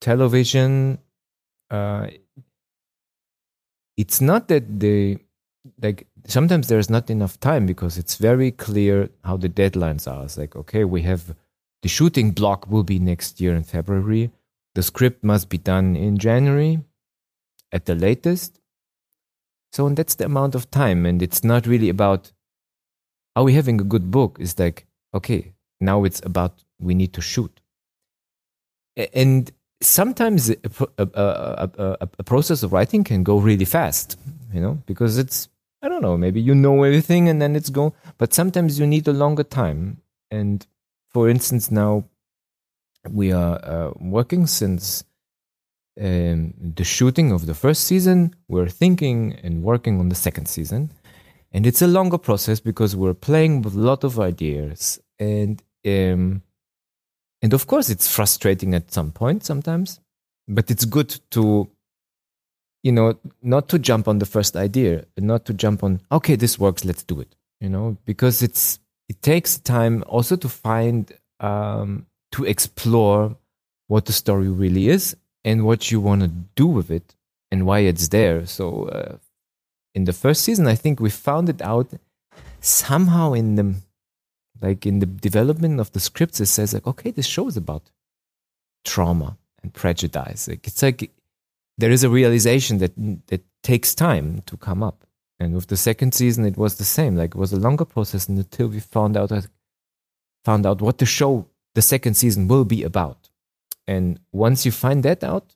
television uh, it's not that they like sometimes there's not enough time because it's very clear how the deadlines are. It's like okay we have the shooting block will be next year in february. The script must be done in january at the latest. So and that's the amount of time and it's not really about are we having a good book? It's like okay now it's about we need to shoot. And sometimes a, a, a, a, process of writing can go really fast, you know, because it's, I don't know, maybe you know everything and then it's go, but sometimes you need a longer time. And for instance, now we are uh, working since um, the shooting of the first season. We're thinking and working on the second season. And it's a longer process because we're playing with a lot of ideas and um, and of course it's frustrating at some point sometimes but it's good to you know not to jump on the first idea not to jump on okay this works let's do it you know because it's it takes time also to find um, to explore what the story really is and what you want to do with it and why it's there. So uh, in the first season i think we found it out somehow in the like in the development of the scripts it says like okay this show is about trauma and prejudice. Like it's like there is a realization that that takes time to come up. And with the second season it was the same. Like it was a longer process until we found out uh, found out what the show the second season will be about. And once you find that out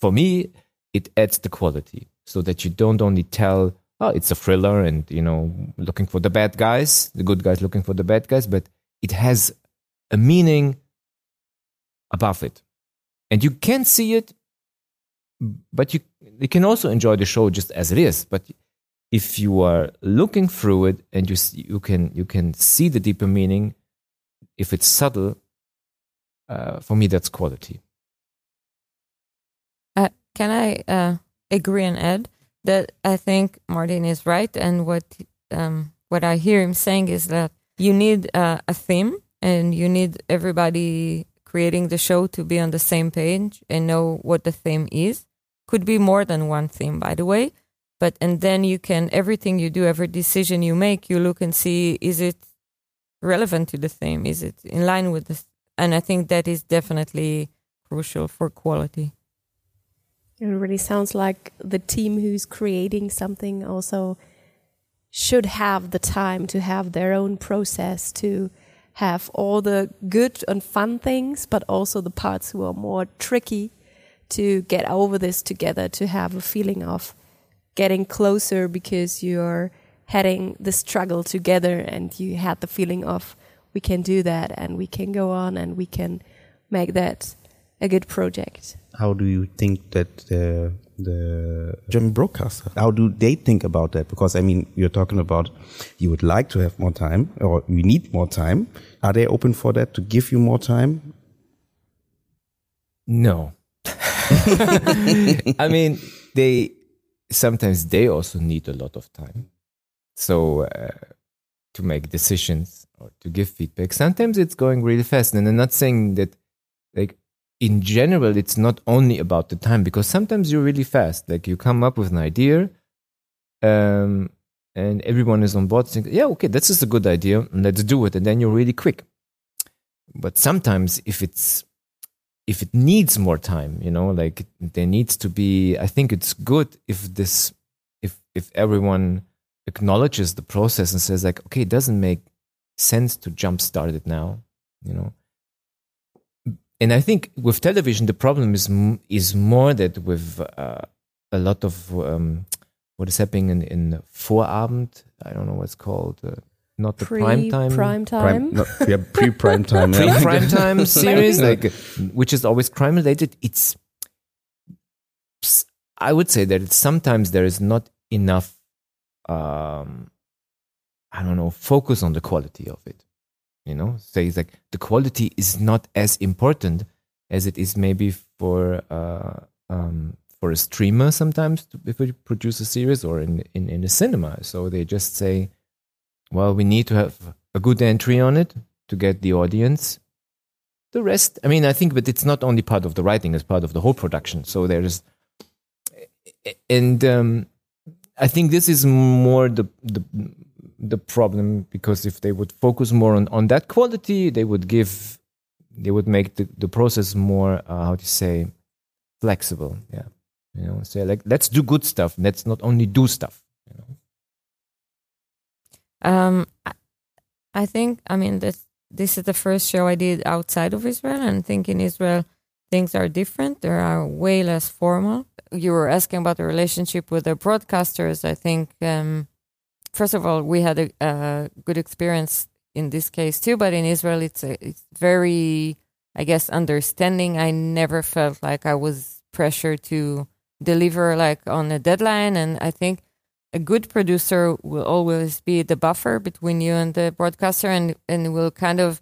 for me it adds the quality so that you don't only tell oh, it's a thriller and, you know, looking for the bad guys, the good guys looking for the bad guys, but it has a meaning above it. And you can see it, but you, you can also enjoy the show just as it is. But if you are looking through it and you, you, can, you can see the deeper meaning, if it's subtle, uh, for me, that's quality. Uh, can I uh, agree and add? That I think Martin is right, and what um, what I hear him saying is that you need uh, a theme and you need everybody creating the show to be on the same page and know what the theme is. Could be more than one theme, by the way. But and then you can everything you do, every decision you make, you look and see is it relevant to the theme? Is it in line with the? And I think that is definitely crucial for quality. It really sounds like the team who's creating something also should have the time to have their own process to have all the good and fun things, but also the parts who are more tricky to get over this together, to have a feeling of getting closer because you're heading the struggle together and you had the feeling of we can do that and we can go on and we can make that a good project. How do you think that the the German broadcaster how do they think about that? Because I mean, you're talking about you would like to have more time or you need more time. Are they open for that to give you more time? No. I mean, they sometimes they also need a lot of time. So uh, to make decisions or to give feedback, sometimes it's going really fast. And I'm not saying that, like in general, it's not only about the time because sometimes you're really fast. Like you come up with an idea, um, and everyone is on board. Saying, yeah, okay, this is a good idea. Let's do it. And then you're really quick. But sometimes if it's if it needs more time, you know, like there needs to be. I think it's good if this, if if everyone acknowledges the process and says like, okay, it doesn't make sense to jumpstart it now, you know. And I think with television, the problem is is more that with uh, a lot of um, what is happening in, in Vorabend, I don't know what's called. Uh, not the pre prime time, prime time, prime, no, yeah, pre prime time, pre prime time series, like which is always crime related. It's, I would say that it's sometimes there is not enough, um, I don't know, focus on the quality of it. You know, say it's like the quality is not as important as it is maybe for uh, um, for a streamer sometimes to, if you produce a series or in, in in a cinema. So they just say well, we need to have a good entry on it to get the audience. The rest, I mean, I think, but it's not only part of the writing; it's part of the whole production. So there's, and um, I think this is more the the the problem because if they would focus more on on that quality, they would give, they would make the the process more uh, how to say, flexible. Yeah, you know, say like let's do good stuff. Let's not only do stuff. you Um, I think, I mean, this, this is the first show I did outside of Israel, and I think in Israel things are different. They are way less formal. You were asking about the relationship with the broadcasters. I think, um, first of all, we had a, a, good experience in this case too, but in Israel, it's a, it's very, I guess, understanding. I never felt like I was pressured to deliver like on a deadline, and I think a good producer will always be the buffer between you and the broadcaster and, and will kind of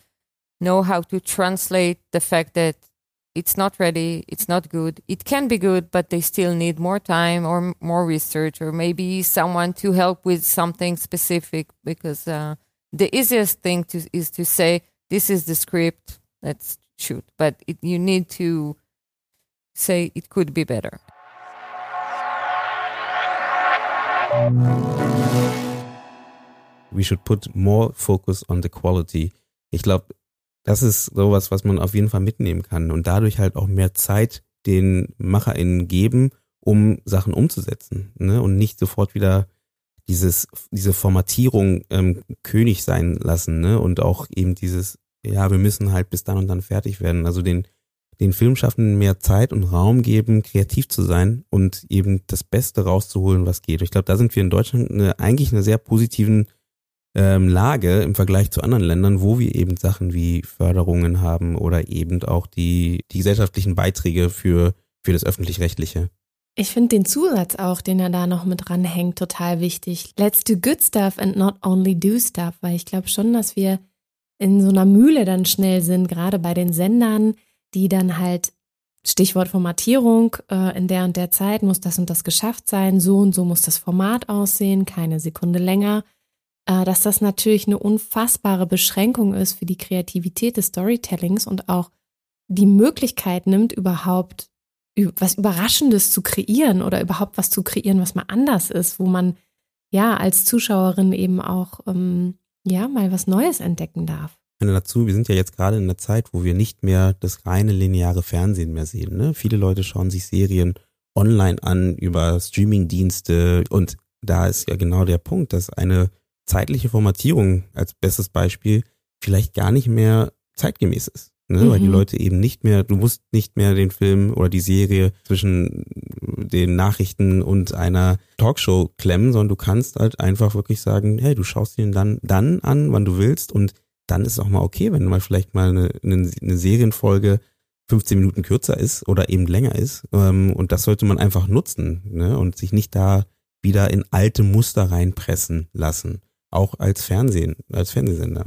know how to translate the fact that it's not ready, it's not good. It can be good, but they still need more time or more research or maybe someone to help with something specific because uh, the easiest thing to, is to say, this is the script, let's shoot. But it, you need to say it could be better. We should put more focus on the quality. Ich glaube, das ist sowas, was man auf jeden Fall mitnehmen kann und dadurch halt auch mehr Zeit den MacherInnen geben, um Sachen umzusetzen ne? und nicht sofort wieder dieses, diese Formatierung ähm, König sein lassen ne? und auch eben dieses, ja, wir müssen halt bis dann und dann fertig werden. Also den den Filmschaffenden mehr Zeit und Raum geben, kreativ zu sein und eben das Beste rauszuholen, was geht. Ich glaube, da sind wir in Deutschland eine, eigentlich eine sehr positiven ähm, Lage im Vergleich zu anderen Ländern, wo wir eben Sachen wie Förderungen haben oder eben auch die, die gesellschaftlichen Beiträge für, für das öffentlich-rechtliche. Ich finde den Zusatz auch, den er da noch mit dranhängt, total wichtig. Let's do good stuff and not only do stuff, weil ich glaube schon, dass wir in so einer Mühle dann schnell sind, gerade bei den Sendern, die dann halt Stichwort Formatierung, äh, in der und der Zeit muss das und das geschafft sein, so und so muss das Format aussehen, keine Sekunde länger. Äh, dass das natürlich eine unfassbare Beschränkung ist für die Kreativität des Storytellings und auch die Möglichkeit nimmt, überhaupt was Überraschendes zu kreieren oder überhaupt was zu kreieren, was mal anders ist, wo man ja als Zuschauerin eben auch ähm, ja mal was Neues entdecken darf. meine dazu, wir sind ja jetzt gerade in einer Zeit, wo wir nicht mehr das reine lineare Fernsehen mehr sehen. Ne? Viele Leute schauen sich Serien online an über Streamingdienste und da ist ja genau der Punkt, dass eine zeitliche Formatierung als bestes Beispiel vielleicht gar nicht mehr zeitgemäß ist ne? Mhm. weil die mhm. Leute eben nicht mehr, du musst nicht mehr den Film oder die Serie zwischen den Nachrichten und einer Talkshow klemmen, sondern du kannst halt einfach wirklich sagen, hey, du schaust ihn dann, dann an, wann du willst und dann ist es auch mal okay, wenn mal vielleicht mal eine, eine, eine Serienfolge 15 Minuten kürzer ist oder eben länger ist. Ähm, und das sollte man einfach nutzen ne? und sich nicht da wieder in alte Muster reinpressen lassen. Auch als Fernsehen, als Fernsehsender.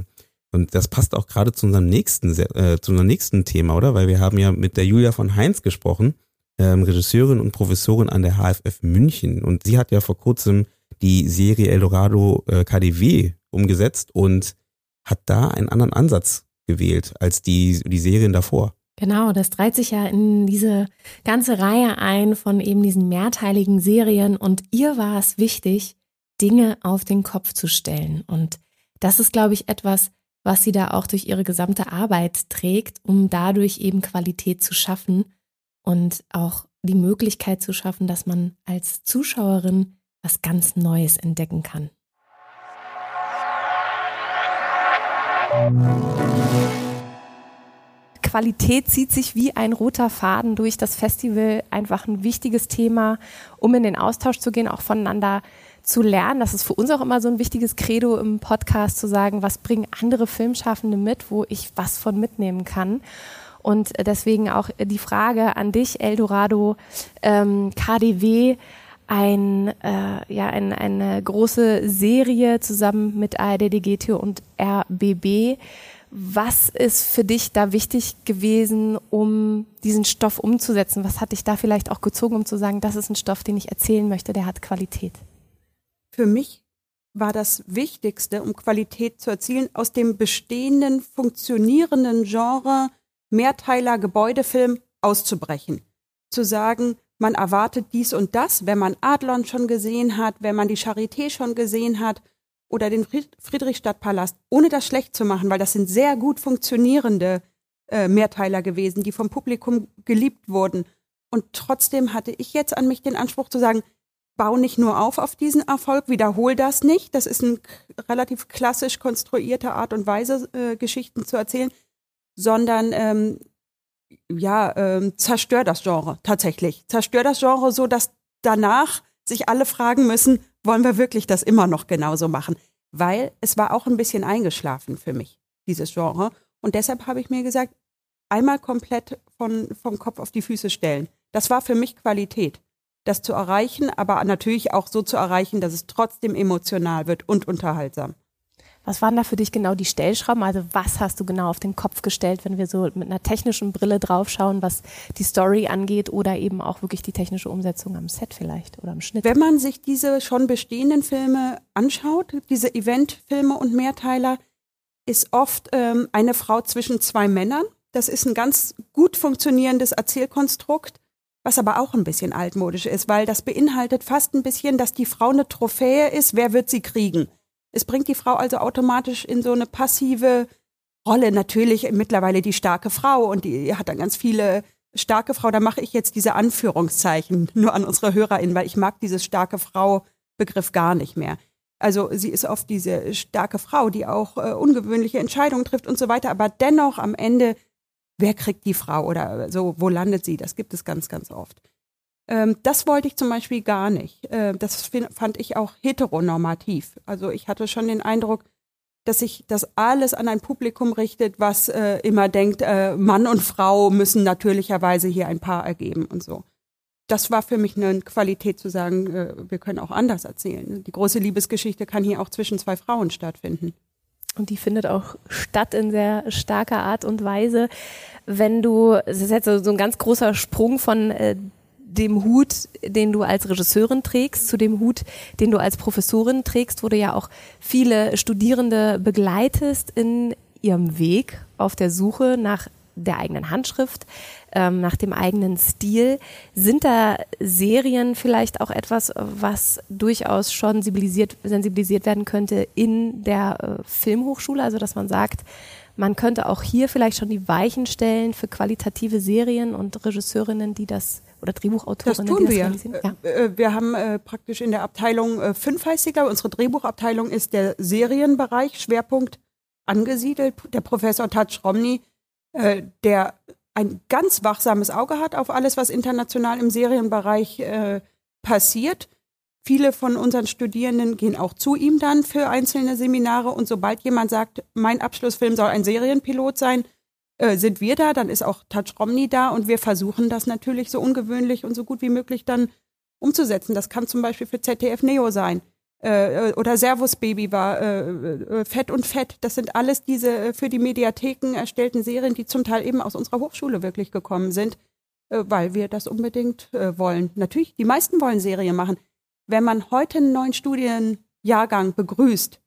Und das passt auch gerade zu unserem nächsten, äh, zu unserem nächsten Thema, oder? Weil wir haben ja mit der Julia von Heinz gesprochen, ähm, Regisseurin und Professorin an der HFF München. Und sie hat ja vor kurzem die Serie Eldorado äh, KDW umgesetzt und hat da einen anderen Ansatz gewählt als die, die Serien davor. Genau, das dreht sich ja in diese ganze Reihe ein von eben diesen mehrteiligen Serien und ihr war es wichtig, Dinge auf den Kopf zu stellen. Und das ist, glaube ich, etwas, was sie da auch durch ihre gesamte Arbeit trägt, um dadurch eben Qualität zu schaffen und auch die Möglichkeit zu schaffen, dass man als Zuschauerin was ganz Neues entdecken kann. Qualität zieht sich wie ein roter Faden durch das Festival. Einfach ein wichtiges Thema, um in den Austausch zu gehen, auch voneinander zu lernen. Das ist für uns auch immer so ein wichtiges Credo im Podcast zu sagen, was bringen andere Filmschaffende mit, wo ich was von mitnehmen kann. Und deswegen auch die Frage an dich, Eldorado, ähm, KDW, ein, äh, ja, ein, eine große Serie zusammen mit ARD, DGT und RBB. Was ist für dich da wichtig gewesen, um diesen Stoff umzusetzen? Was hat dich da vielleicht auch gezogen, um zu sagen, das ist ein Stoff, den ich erzählen möchte, der hat Qualität? Für mich war das Wichtigste, um Qualität zu erzielen, aus dem bestehenden, funktionierenden Genre Mehrteiler Gebäudefilm auszubrechen. Zu sagen, man erwartet dies und das, wenn man Adlon schon gesehen hat, wenn man die Charité schon gesehen hat oder den Friedrichstadtpalast, ohne das schlecht zu machen, weil das sind sehr gut funktionierende äh, Mehrteiler gewesen, die vom Publikum geliebt wurden. Und trotzdem hatte ich jetzt an mich den Anspruch zu sagen, bau nicht nur auf auf diesen Erfolg, wiederhol das nicht. Das ist eine relativ klassisch konstruierte Art und Weise, äh, Geschichten zu erzählen, sondern ähm, ja, ähm, zerstör das Genre tatsächlich. Zerstör das Genre so, dass danach sich alle fragen müssen, wollen wir wirklich das immer noch genauso machen? Weil es war auch ein bisschen eingeschlafen für mich, dieses Genre. Und deshalb habe ich mir gesagt, einmal komplett von, vom Kopf auf die Füße stellen. Das war für mich Qualität das zu erreichen, aber natürlich auch so zu erreichen, dass es trotzdem emotional wird und unterhaltsam. Was waren da für dich genau die Stellschrauben? Also was hast du genau auf den Kopf gestellt, wenn wir so mit einer technischen Brille draufschauen, was die Story angeht oder eben auch wirklich die technische Umsetzung am Set vielleicht oder am Schnitt? Wenn man sich diese schon bestehenden Filme anschaut, diese Eventfilme und Mehrteiler, ist oft ähm, eine Frau zwischen zwei Männern. Das ist ein ganz gut funktionierendes Erzählkonstrukt was aber auch ein bisschen altmodisch ist, weil das beinhaltet fast ein bisschen, dass die Frau eine Trophäe ist, wer wird sie kriegen. Es bringt die Frau also automatisch in so eine passive Rolle. Natürlich mittlerweile die starke Frau und die hat dann ganz viele starke Frau. Da mache ich jetzt diese Anführungszeichen nur an unsere HörerInnen, weil ich mag dieses starke Frau Begriff gar nicht mehr. Also sie ist oft diese starke Frau, die auch äh, ungewöhnliche Entscheidungen trifft und so weiter, aber dennoch am Ende wer kriegt die Frau oder so, wo landet sie? Das gibt es ganz, ganz oft. Ähm, das wollte ich zum Beispiel gar nicht. Äh, das fand ich auch heteronormativ. Also ich hatte schon den Eindruck, dass sich das alles an ein Publikum richtet, was äh, immer denkt, äh, Mann und Frau müssen natürlicherweise hier ein Paar ergeben und so. Das war für mich eine Qualität zu sagen, äh, wir können auch anders erzählen. Die große Liebesgeschichte kann hier auch zwischen zwei Frauen stattfinden. Und die findet auch statt in sehr starker Art und Weise. Wenn du, das ist jetzt so ein ganz großer Sprung von äh, dem Hut, den du als Regisseurin trägst, zu dem Hut, den du als Professorin trägst, wo du ja auch viele Studierende begleitest in ihrem Weg auf der Suche nach der eigenen Handschrift, ähm, nach dem eigenen Stil. Sind da Serien vielleicht auch etwas, was durchaus schon sensibilisiert, sensibilisiert werden könnte in der äh, Filmhochschule? Also, dass man sagt, man könnte auch hier vielleicht schon die Weichen stellen für qualitative Serien und Regisseurinnen, die das oder Drehbuchautorinnen, das tun die wir. das. Ja. Äh, wir haben äh, praktisch in der Abteilung äh, fünf heißt sie, glaube Unsere Drehbuchabteilung ist der Serienbereich, Schwerpunkt angesiedelt. Der Professor Taj Romney, äh, der ein ganz wachsames Auge hat auf alles, was international im Serienbereich äh, passiert. Viele von unseren Studierenden gehen auch zu ihm dann für einzelne Seminare und sobald jemand sagt, mein Abschlussfilm soll ein Serienpilot sein, äh, sind wir da, dann ist auch Touch Romney da und wir versuchen das natürlich so ungewöhnlich und so gut wie möglich dann umzusetzen. Das kann zum Beispiel für ZDF Neo sein. Äh, äh, oder Servus Baby war äh, äh, Fett und Fett. Das sind alles diese äh, für die Mediatheken erstellten Serien, die zum Teil eben aus unserer Hochschule wirklich gekommen sind, äh, weil wir das unbedingt äh, wollen. Natürlich, die meisten wollen Serien machen. Wenn man heute einen neuen Studienjahrgang begrüßt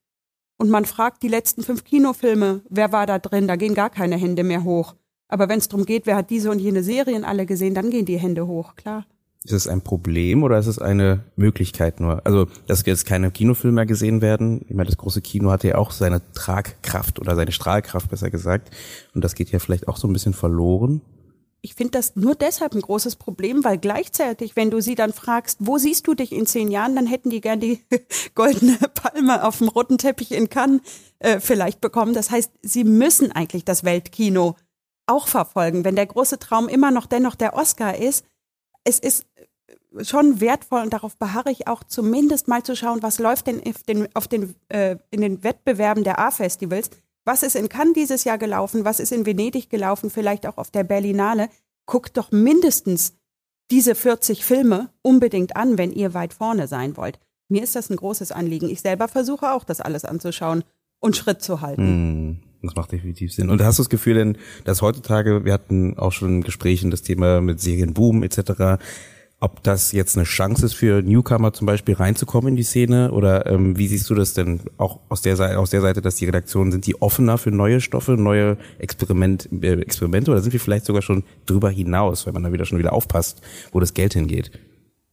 und man fragt die letzten fünf Kinofilme, wer war da drin, da gehen gar keine Hände mehr hoch. Aber wenn es darum geht, wer hat diese und jene Serien alle gesehen, dann gehen die Hände hoch, klar. Ist es ein Problem oder ist es eine Möglichkeit nur? Also, dass jetzt keine Kinofilme mehr gesehen werden. Ich meine, das große Kino hatte ja auch seine Tragkraft oder seine Strahlkraft, besser gesagt. Und das geht ja vielleicht auch so ein bisschen verloren ich finde das nur deshalb ein großes Problem, weil gleichzeitig, wenn du sie dann fragst, wo siehst du dich in zehn Jahren, dann hätten die gern die goldene Palme auf dem roten Teppich in Cannes äh, vielleicht bekommen. Das heißt, sie müssen eigentlich das Weltkino auch verfolgen, wenn der große Traum immer noch dennoch der Oscar ist. Es ist schon wertvoll und darauf beharre ich auch zumindest mal zu schauen, was läuft denn auf den, auf den, äh, in den Wettbewerben der A-Festivals was ist in Cannes dieses Jahr gelaufen? Was ist in Venedig gelaufen? Vielleicht auch auf der Berlinale. Guckt doch mindestens diese 40 Filme unbedingt an, wenn ihr weit vorne sein wollt. Mir ist das ein großes Anliegen. Ich selber versuche auch, das alles anzuschauen und Schritt zu halten. Das macht definitiv Sinn. Und hast du das Gefühl denn, dass heutzutage, wir hatten auch schon Gespräche das Thema mit Serienboom etc., ob das jetzt eine Chance ist für Newcomer zum Beispiel reinzukommen in die Szene oder ähm, wie siehst du das denn auch aus der Seite, aus der Seite, dass die Redaktionen sind die offener für neue Stoffe, neue Experiment, äh, Experimente oder sind wir vielleicht sogar schon drüber hinaus, wenn man da wieder schon wieder aufpasst, wo das Geld hingeht?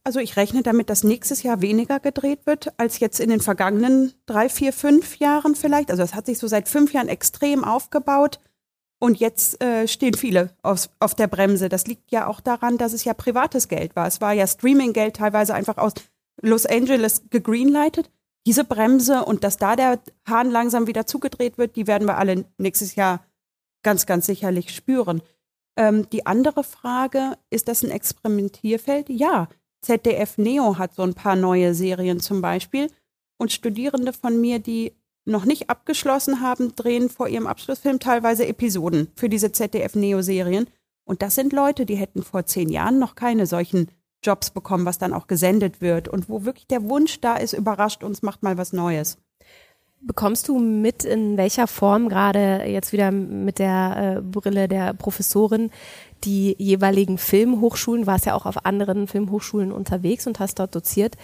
Also ich rechne damit, dass nächstes Jahr weniger gedreht wird als jetzt in den vergangenen drei, vier, fünf Jahren vielleicht. Also das hat sich so seit fünf Jahren extrem aufgebaut. Und jetzt äh, stehen viele auf, auf der Bremse. Das liegt ja auch daran, dass es ja privates Geld war. Es war ja Streaming-Geld teilweise einfach aus Los Angeles gegreenlightet. Diese Bremse und dass da der Hahn langsam wieder zugedreht wird, die werden wir alle nächstes Jahr ganz, ganz sicherlich spüren. Ähm, die andere Frage, ist das ein Experimentierfeld? Ja. ZDF Neo hat so ein paar neue Serien zum Beispiel. Und Studierende von mir, die noch nicht abgeschlossen haben, drehen vor ihrem Abschlussfilm teilweise Episoden für diese ZDF-Neo-Serien. Und das sind Leute, die hätten vor zehn Jahren noch keine solchen Jobs bekommen, was dann auch gesendet wird und wo wirklich der Wunsch da ist, überrascht uns, macht mal was Neues. Bekommst du mit, in welcher Form gerade jetzt wieder mit der äh, Brille der Professorin die jeweiligen Filmhochschulen, warst ja auch auf anderen Filmhochschulen unterwegs und hast dort doziert,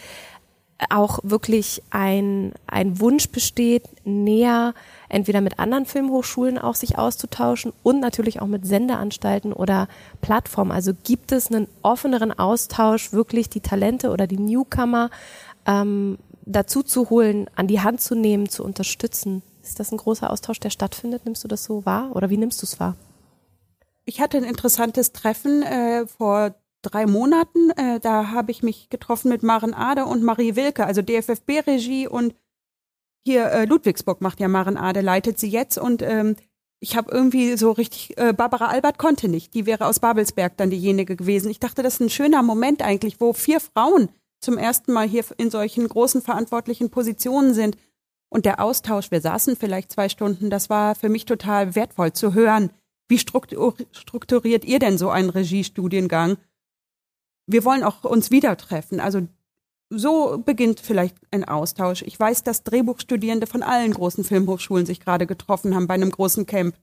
auch wirklich ein, ein Wunsch besteht, näher entweder mit anderen Filmhochschulen auch sich auszutauschen und natürlich auch mit Sendeanstalten oder Plattformen. Also gibt es einen offeneren Austausch, wirklich die Talente oder die Newcomer ähm, dazu zu holen, an die Hand zu nehmen, zu unterstützen? Ist das ein großer Austausch, der stattfindet? Nimmst du das so wahr oder wie nimmst du es wahr? Ich hatte ein interessantes Treffen äh, vor drei Monaten. Äh, da habe ich mich getroffen mit Maren Ade und Marie Wilke, also DFFB-Regie und hier äh, Ludwigsburg macht ja Maren Ade, leitet sie jetzt und ähm, ich habe irgendwie so richtig, äh, Barbara Albert konnte nicht, die wäre aus Babelsberg dann diejenige gewesen. Ich dachte, das ist ein schöner Moment eigentlich, wo vier Frauen zum ersten Mal hier in solchen großen verantwortlichen Positionen sind. Und der Austausch, wir saßen vielleicht zwei Stunden, das war für mich total wertvoll zu hören. Wie strukturiert ihr denn so einen Regiestudiengang? wir wollen auch uns wieder treffen. Also so beginnt vielleicht ein Austausch. Ich weiß, dass Drehbuchstudierende von allen großen Filmhochschulen sich gerade getroffen haben bei einem großen Camp.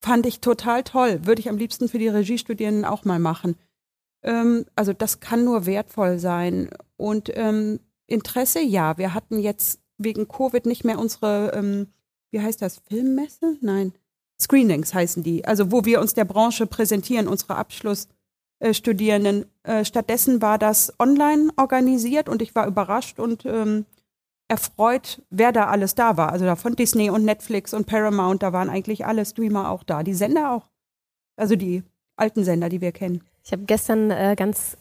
Fand ich total toll. Würde ich am liebsten für die Regiestudierenden auch mal machen. Ähm, also das kann nur wertvoll sein. Und ähm, Interesse, ja. Wir hatten jetzt wegen Covid nicht mehr unsere, ähm, wie heißt das, Filmmesse? Nein, Screenings heißen die. Also wo wir uns der Branche präsentieren, unsere Abschlussstudierenden. Äh, stattdessen war das online organisiert und ich war überrascht und ähm, erfreut, wer da alles da war. Also da von Disney und Netflix und Paramount, da waren eigentlich alle Streamer auch da. Die Sender auch. Also die alten Sender, die wir kennen. Ich habe gestern äh, ganz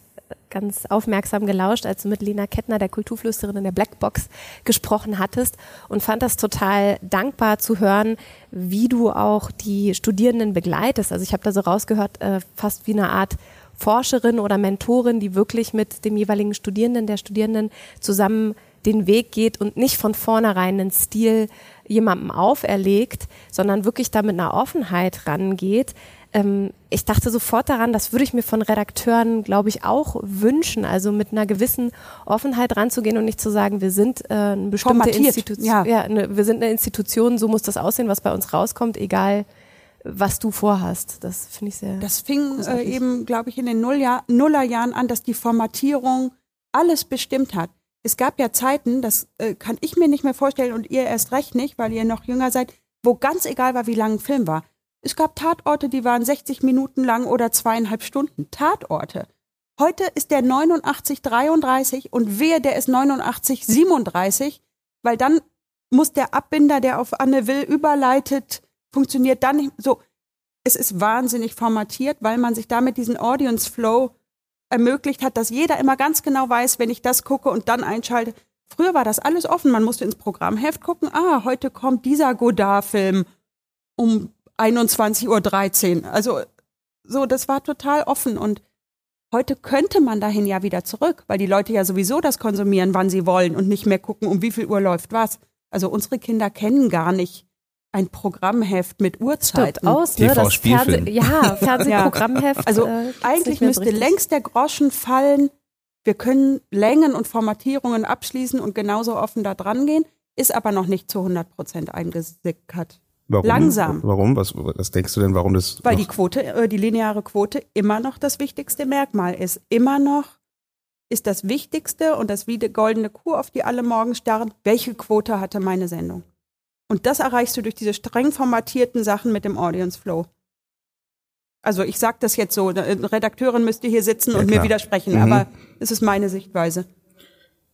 ganz aufmerksam gelauscht, als du mit Lena Kettner, der Kulturflüsterin in der Blackbox, gesprochen hattest und fand das total dankbar zu hören, wie du auch die Studierenden begleitest. Also ich habe da so rausgehört, äh, fast wie eine Art Forscherin oder Mentorin, die wirklich mit dem jeweiligen Studierenden, der Studierenden zusammen den Weg geht und nicht von vornherein einen Stil jemandem auferlegt, sondern wirklich da mit einer Offenheit rangeht, ähm, ich dachte sofort daran, das würde ich mir von Redakteuren, glaube ich, auch wünschen. Also mit einer gewissen Offenheit ranzugehen und nicht zu sagen, wir sind äh, eine bestimmte Institution, ja. ja eine, wir sind eine Institution, so muss das aussehen, was bei uns rauskommt, egal was du vorhast. Das finde ich sehr. Das fing äh, eben, glaube ich, in den Nulljahr, Nullerjahren an, dass die Formatierung alles bestimmt hat. Es gab ja Zeiten, das äh, kann ich mir nicht mehr vorstellen und ihr erst recht nicht, weil ihr noch jünger seid, wo ganz egal war, wie lang ein Film war. Es gab Tatorte, die waren 60 Minuten lang oder zweieinhalb Stunden. Tatorte. Heute ist der 89,33 und wer, der ist 89,37, weil dann muss der Abbinder, der auf Anne Will überleitet, funktioniert dann nicht so. Es ist wahnsinnig formatiert, weil man sich damit diesen Audience Flow ermöglicht hat, dass jeder immer ganz genau weiß, wenn ich das gucke und dann einschalte. Früher war das alles offen. Man musste ins Programmheft gucken. Ah, heute kommt dieser Godard-Film um 21.13 Uhr. Also so, das war total offen und heute könnte man dahin ja wieder zurück, weil die Leute ja sowieso das konsumieren, wann sie wollen und nicht mehr gucken, um wie viel Uhr läuft was. Also unsere Kinder kennen gar nicht ein Programmheft mit Uhrzeiten. aus, ne? Das Fernseh ja, Fernsehprogrammheft. also äh, eigentlich müsste richtig. längst der Groschen fallen. Wir können Längen und Formatierungen abschließen und genauso offen da dran gehen, ist aber noch nicht zu 100 Prozent eingesickert. Warum? Langsam. Warum? Was, was denkst du denn, warum das? Weil die Quote, äh, die lineare Quote immer noch das wichtigste Merkmal ist. Immer noch ist das Wichtigste und das wie die goldene Kuh, auf die alle morgen starren. Welche Quote hatte meine Sendung? Und das erreichst du durch diese streng formatierten Sachen mit dem Audience Flow. Also ich sage das jetzt so, eine Redakteurin müsste hier sitzen ja, und klar. mir widersprechen, mhm. aber es ist meine Sichtweise.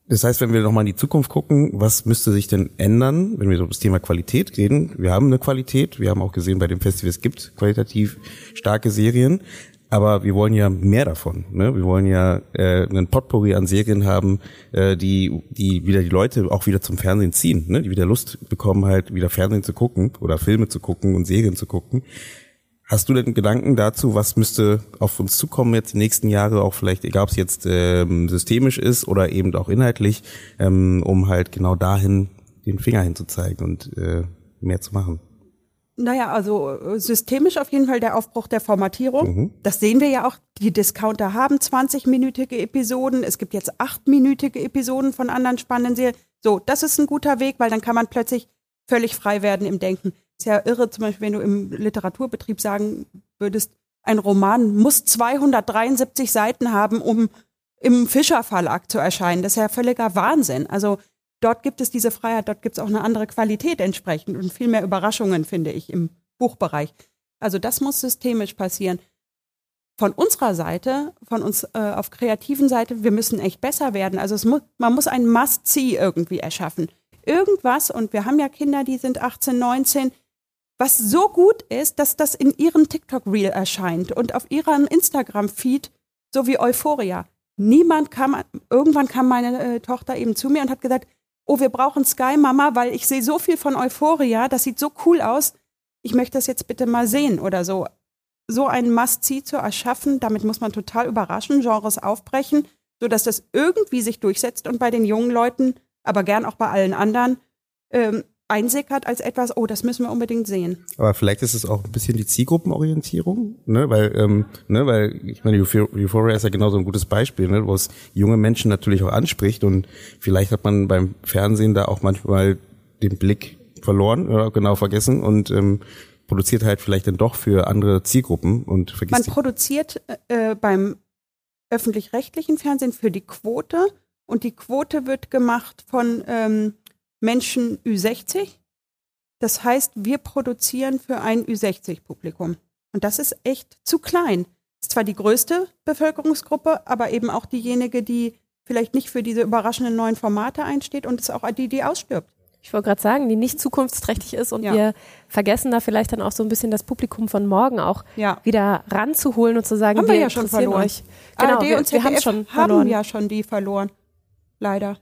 Das heißt, wenn wir nochmal in die Zukunft gucken, was müsste sich denn ändern, wenn wir so das Thema Qualität reden? Wir haben eine Qualität, wir haben auch gesehen bei dem Festival, es gibt qualitativ starke Serien, aber wir wollen ja mehr davon. Ne? Wir wollen ja äh, einen Potpourri an Serien haben, äh, die, die wieder die Leute auch wieder zum Fernsehen ziehen, ne? die wieder Lust bekommen, halt wieder Fernsehen zu gucken oder Filme zu gucken und Serien zu gucken. Hast du denn Gedanken dazu, was müsste auf uns zukommen jetzt die nächsten Jahre, auch vielleicht, egal ob es jetzt ähm, systemisch ist oder eben auch inhaltlich, ähm, um halt genau dahin den Finger hinzuzeigen und äh, mehr zu machen? Naja, also äh, systemisch auf jeden Fall der Aufbruch der Formatierung. Mhm. Das sehen wir ja auch. Die Discounter haben 20-minütige Episoden. Es gibt jetzt 8-minütige Episoden von anderen spannenden Serien. So, das ist ein guter Weg, weil dann kann man plötzlich völlig frei werden im Denken ist ja irre, zum Beispiel, wenn du im Literaturbetrieb sagen würdest, ein Roman muss 273 Seiten haben, um im Fischer Verlag zu erscheinen. Das ist ja völliger Wahnsinn. Also dort gibt es diese Freiheit, dort gibt es auch eine andere Qualität entsprechend und viel mehr Überraschungen, finde ich, im Buchbereich. Also das muss systemisch passieren. Von unserer Seite, von uns äh, auf kreativen Seite, wir müssen echt besser werden. Also mu man muss ein Must-See irgendwie erschaffen. Irgendwas, und wir haben ja Kinder, die sind 18, 19, was so gut ist, dass das in ihrem TikTok-Reel erscheint und auf ihrem Instagram-Feed, so wie Euphoria. Niemand kam, irgendwann kam meine äh, Tochter eben zu mir und hat gesagt, oh, wir brauchen Sky Mama, weil ich sehe so viel von Euphoria, das sieht so cool aus. Ich möchte das jetzt bitte mal sehen oder so. So ein Must-See zu erschaffen, damit muss man total überraschen, Genres aufbrechen, sodass das irgendwie sich durchsetzt und bei den jungen Leuten, aber gern auch bei allen anderen, ähm, einsickert als etwas, oh, das müssen wir unbedingt sehen. Aber vielleicht ist es auch ein bisschen die Zielgruppenorientierung, ne, weil, ähm, ne, weil ich meine, Euphoria ist ja genauso ein gutes Beispiel, ne, wo es junge Menschen natürlich auch anspricht und vielleicht hat man beim Fernsehen da auch manchmal den Blick verloren oder genau vergessen und ähm, produziert halt vielleicht dann doch für andere Zielgruppen und vergisst. Man produziert äh, beim öffentlich-rechtlichen Fernsehen für die Quote. Und die Quote wird gemacht von ähm, Menschen Ü60. Das heißt, wir produzieren für ein Ü60-Publikum. Und das ist echt zu klein. Ist zwar die größte Bevölkerungsgruppe, aber eben auch diejenige, die vielleicht nicht für diese überraschenden neuen Formate einsteht und ist auch die, die ausstirbt. Ich wollte gerade sagen, die nicht zukunftsträchtig ist und ja. wir vergessen da vielleicht dann auch so ein bisschen das Publikum von morgen auch ja. wieder ranzuholen und zu sagen, haben wir, wir ja schon verloren. Euch. Genau, ARD wir, und ZDF wir haben schon verloren. haben ja schon die verloren. Leider.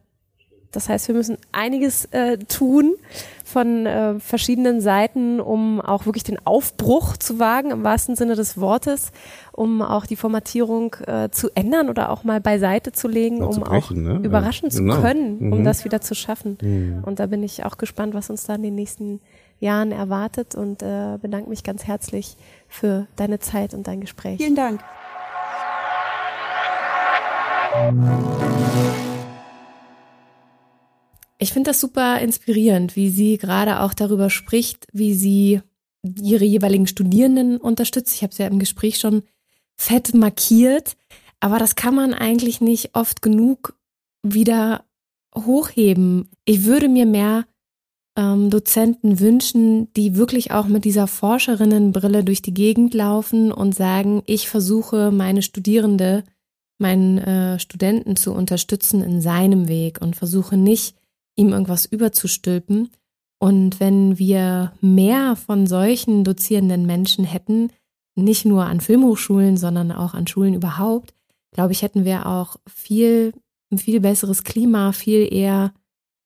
Das heißt, wir müssen einiges äh, tun von äh, verschiedenen Seiten, um auch wirklich den Aufbruch zu wagen, im wahrsten Sinne des Wortes, um auch die Formatierung äh, zu ändern oder auch mal beiseite zu legen, ja, um brechen, auch ne? überraschen ja, genau. zu können, um mhm. das wieder zu schaffen. Mhm. Und da bin ich auch gespannt, was uns da in den nächsten Jahren erwartet und äh, bedanke mich ganz herzlich für deine Zeit und dein Gespräch. Vielen Dank. Ich finde das super inspirierend, wie sie gerade auch darüber spricht, wie sie ihre jeweiligen Studierenden unterstützt. Ich habe es ja im Gespräch schon fett markiert, aber das kann man eigentlich nicht oft genug wieder hochheben. Ich würde mir mehr ähm, Dozenten wünschen, die wirklich auch mit dieser Forscherinnenbrille durch die Gegend laufen und sagen, ich versuche meine Studierende, meinen äh, Studenten zu unterstützen in seinem Weg und versuche nicht ihm irgendwas überzustülpen. Und wenn wir mehr von solchen dozierenden Menschen hätten, nicht nur an Filmhochschulen, sondern auch an Schulen überhaupt, glaube ich, hätten wir auch viel, ein viel besseres Klima, viel eher,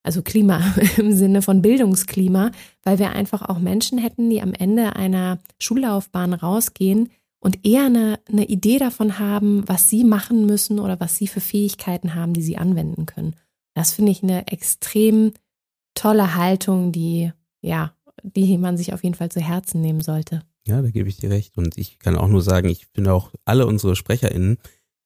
also Klima im Sinne von Bildungsklima, weil wir einfach auch Menschen hätten, die am Ende einer Schullaufbahn rausgehen und eher eine, eine Idee davon haben, was sie machen müssen oder was sie für Fähigkeiten haben, die sie anwenden können. Das finde ich eine extrem tolle Haltung, die, ja, die man sich auf jeden Fall zu Herzen nehmen sollte. Ja, da gebe ich dir recht. Und ich kann auch nur sagen, ich finde auch alle unsere SprecherInnen,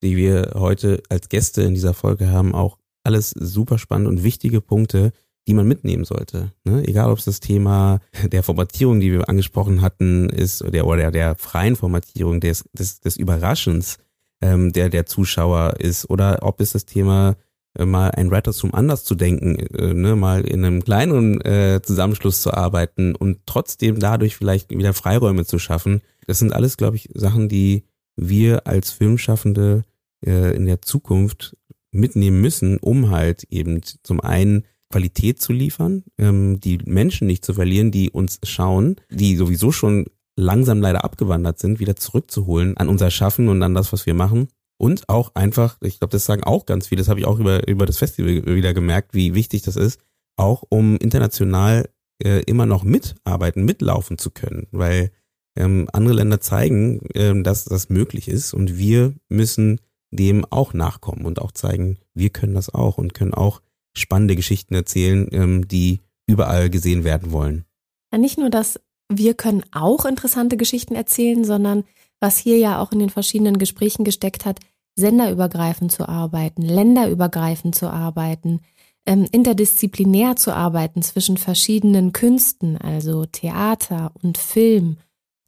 die wir heute als Gäste in dieser Folge haben, auch alles super spannend und wichtige Punkte, die man mitnehmen sollte. Ne? Egal, ob es das Thema der Formatierung, die wir angesprochen hatten, ist, oder der, der freien Formatierung, des, des, des Überraschens ähm, der, der Zuschauer ist, oder ob es das Thema mal ein Writer zum anders zu denken, äh, ne, mal in einem kleineren äh, Zusammenschluss zu arbeiten und trotzdem dadurch vielleicht wieder Freiräume zu schaffen. Das sind alles, glaube ich, Sachen, die wir als Filmschaffende äh, in der Zukunft mitnehmen müssen, um halt eben zum einen Qualität zu liefern, ähm, die Menschen nicht zu verlieren, die uns schauen, die sowieso schon langsam leider abgewandert sind, wieder zurückzuholen an unser Schaffen und an das, was wir machen und auch einfach, ich glaube, das sagen auch ganz viele, das habe ich auch über, über das Festival wieder gemerkt, wie wichtig das ist, auch um international äh, immer noch mitarbeiten, mitlaufen zu können, weil ähm, andere Länder zeigen, ähm, dass das möglich ist und wir müssen dem auch nachkommen und auch zeigen, wir können das auch und können auch spannende Geschichten erzählen, ähm, die überall gesehen werden wollen. Ja, nicht nur, dass wir können auch interessante Geschichten erzählen, sondern was hier ja auch in den verschiedenen Gesprächen gesteckt hat, senderübergreifend zu arbeiten, länderübergreifend zu arbeiten, ähm, interdisziplinär zu arbeiten zwischen verschiedenen Künsten, also Theater und Film,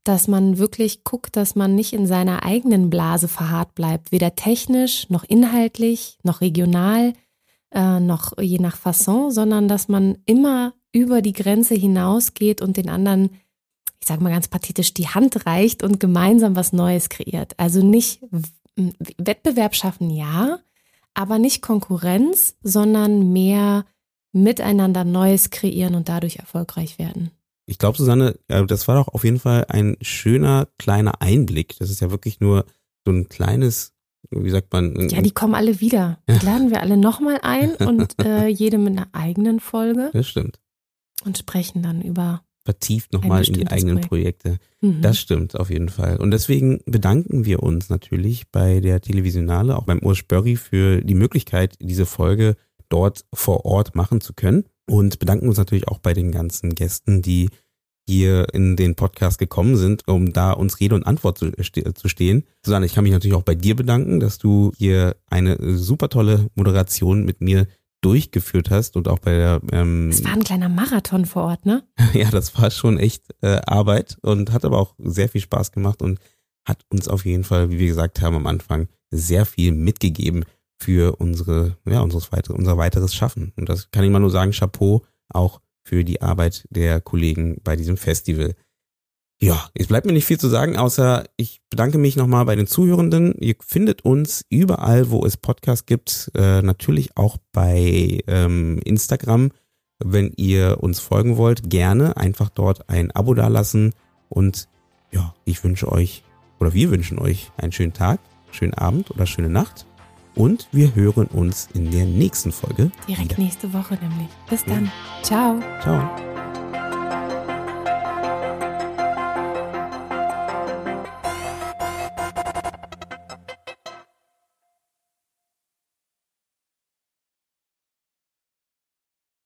dass man wirklich guckt, dass man nicht in seiner eigenen Blase verharrt bleibt, weder technisch noch inhaltlich noch regional äh, noch je nach Fasson, sondern dass man immer über die Grenze hinausgeht und den anderen, ich sage mal ganz pathetisch, die Hand reicht und gemeinsam was Neues kreiert. Also nicht Wettbewerb schaffen, ja, aber nicht Konkurrenz, sondern mehr miteinander Neues kreieren und dadurch erfolgreich werden. Ich glaube, Susanne, das war doch auf jeden Fall ein schöner kleiner Einblick. Das ist ja wirklich nur so ein kleines, wie sagt man? Ja, die kommen alle wieder. Die laden wir alle nochmal ein und äh, jede mit einer eigenen Folge. Das stimmt. Und sprechen dann über vertieft nochmal in die eigenen Projekt. Projekte. Mhm. Das stimmt auf jeden Fall. Und deswegen bedanken wir uns natürlich bei der Televisionale, auch beim Urs Spörri für die Möglichkeit, diese Folge dort vor Ort machen zu können. Und bedanken uns natürlich auch bei den ganzen Gästen, die hier in den Podcast gekommen sind, um da uns Rede und Antwort zu, zu stehen. Susanne, ich kann mich natürlich auch bei dir bedanken, dass du hier eine super tolle Moderation mit mir durchgeführt hast und auch bei der. Ähm, es war ein kleiner Marathon vor Ort, ne? ja, das war schon echt äh, Arbeit und hat aber auch sehr viel Spaß gemacht und hat uns auf jeden Fall, wie wir gesagt haben am Anfang, sehr viel mitgegeben für unsere, ja, unseres weitere, unser weiteres Schaffen. Und das kann ich mal nur sagen, Chapeau auch für die Arbeit der Kollegen bei diesem Festival. Ja, es bleibt mir nicht viel zu sagen, außer ich bedanke mich nochmal bei den Zuhörenden. Ihr findet uns überall, wo es Podcasts gibt, äh, natürlich auch bei ähm, Instagram. Wenn ihr uns folgen wollt, gerne einfach dort ein Abo dalassen. Und ja, ich wünsche euch, oder wir wünschen euch einen schönen Tag, schönen Abend oder schöne Nacht. Und wir hören uns in der nächsten Folge. Direkt wieder. nächste Woche nämlich. Bis dann. Ja. Ciao. Ciao.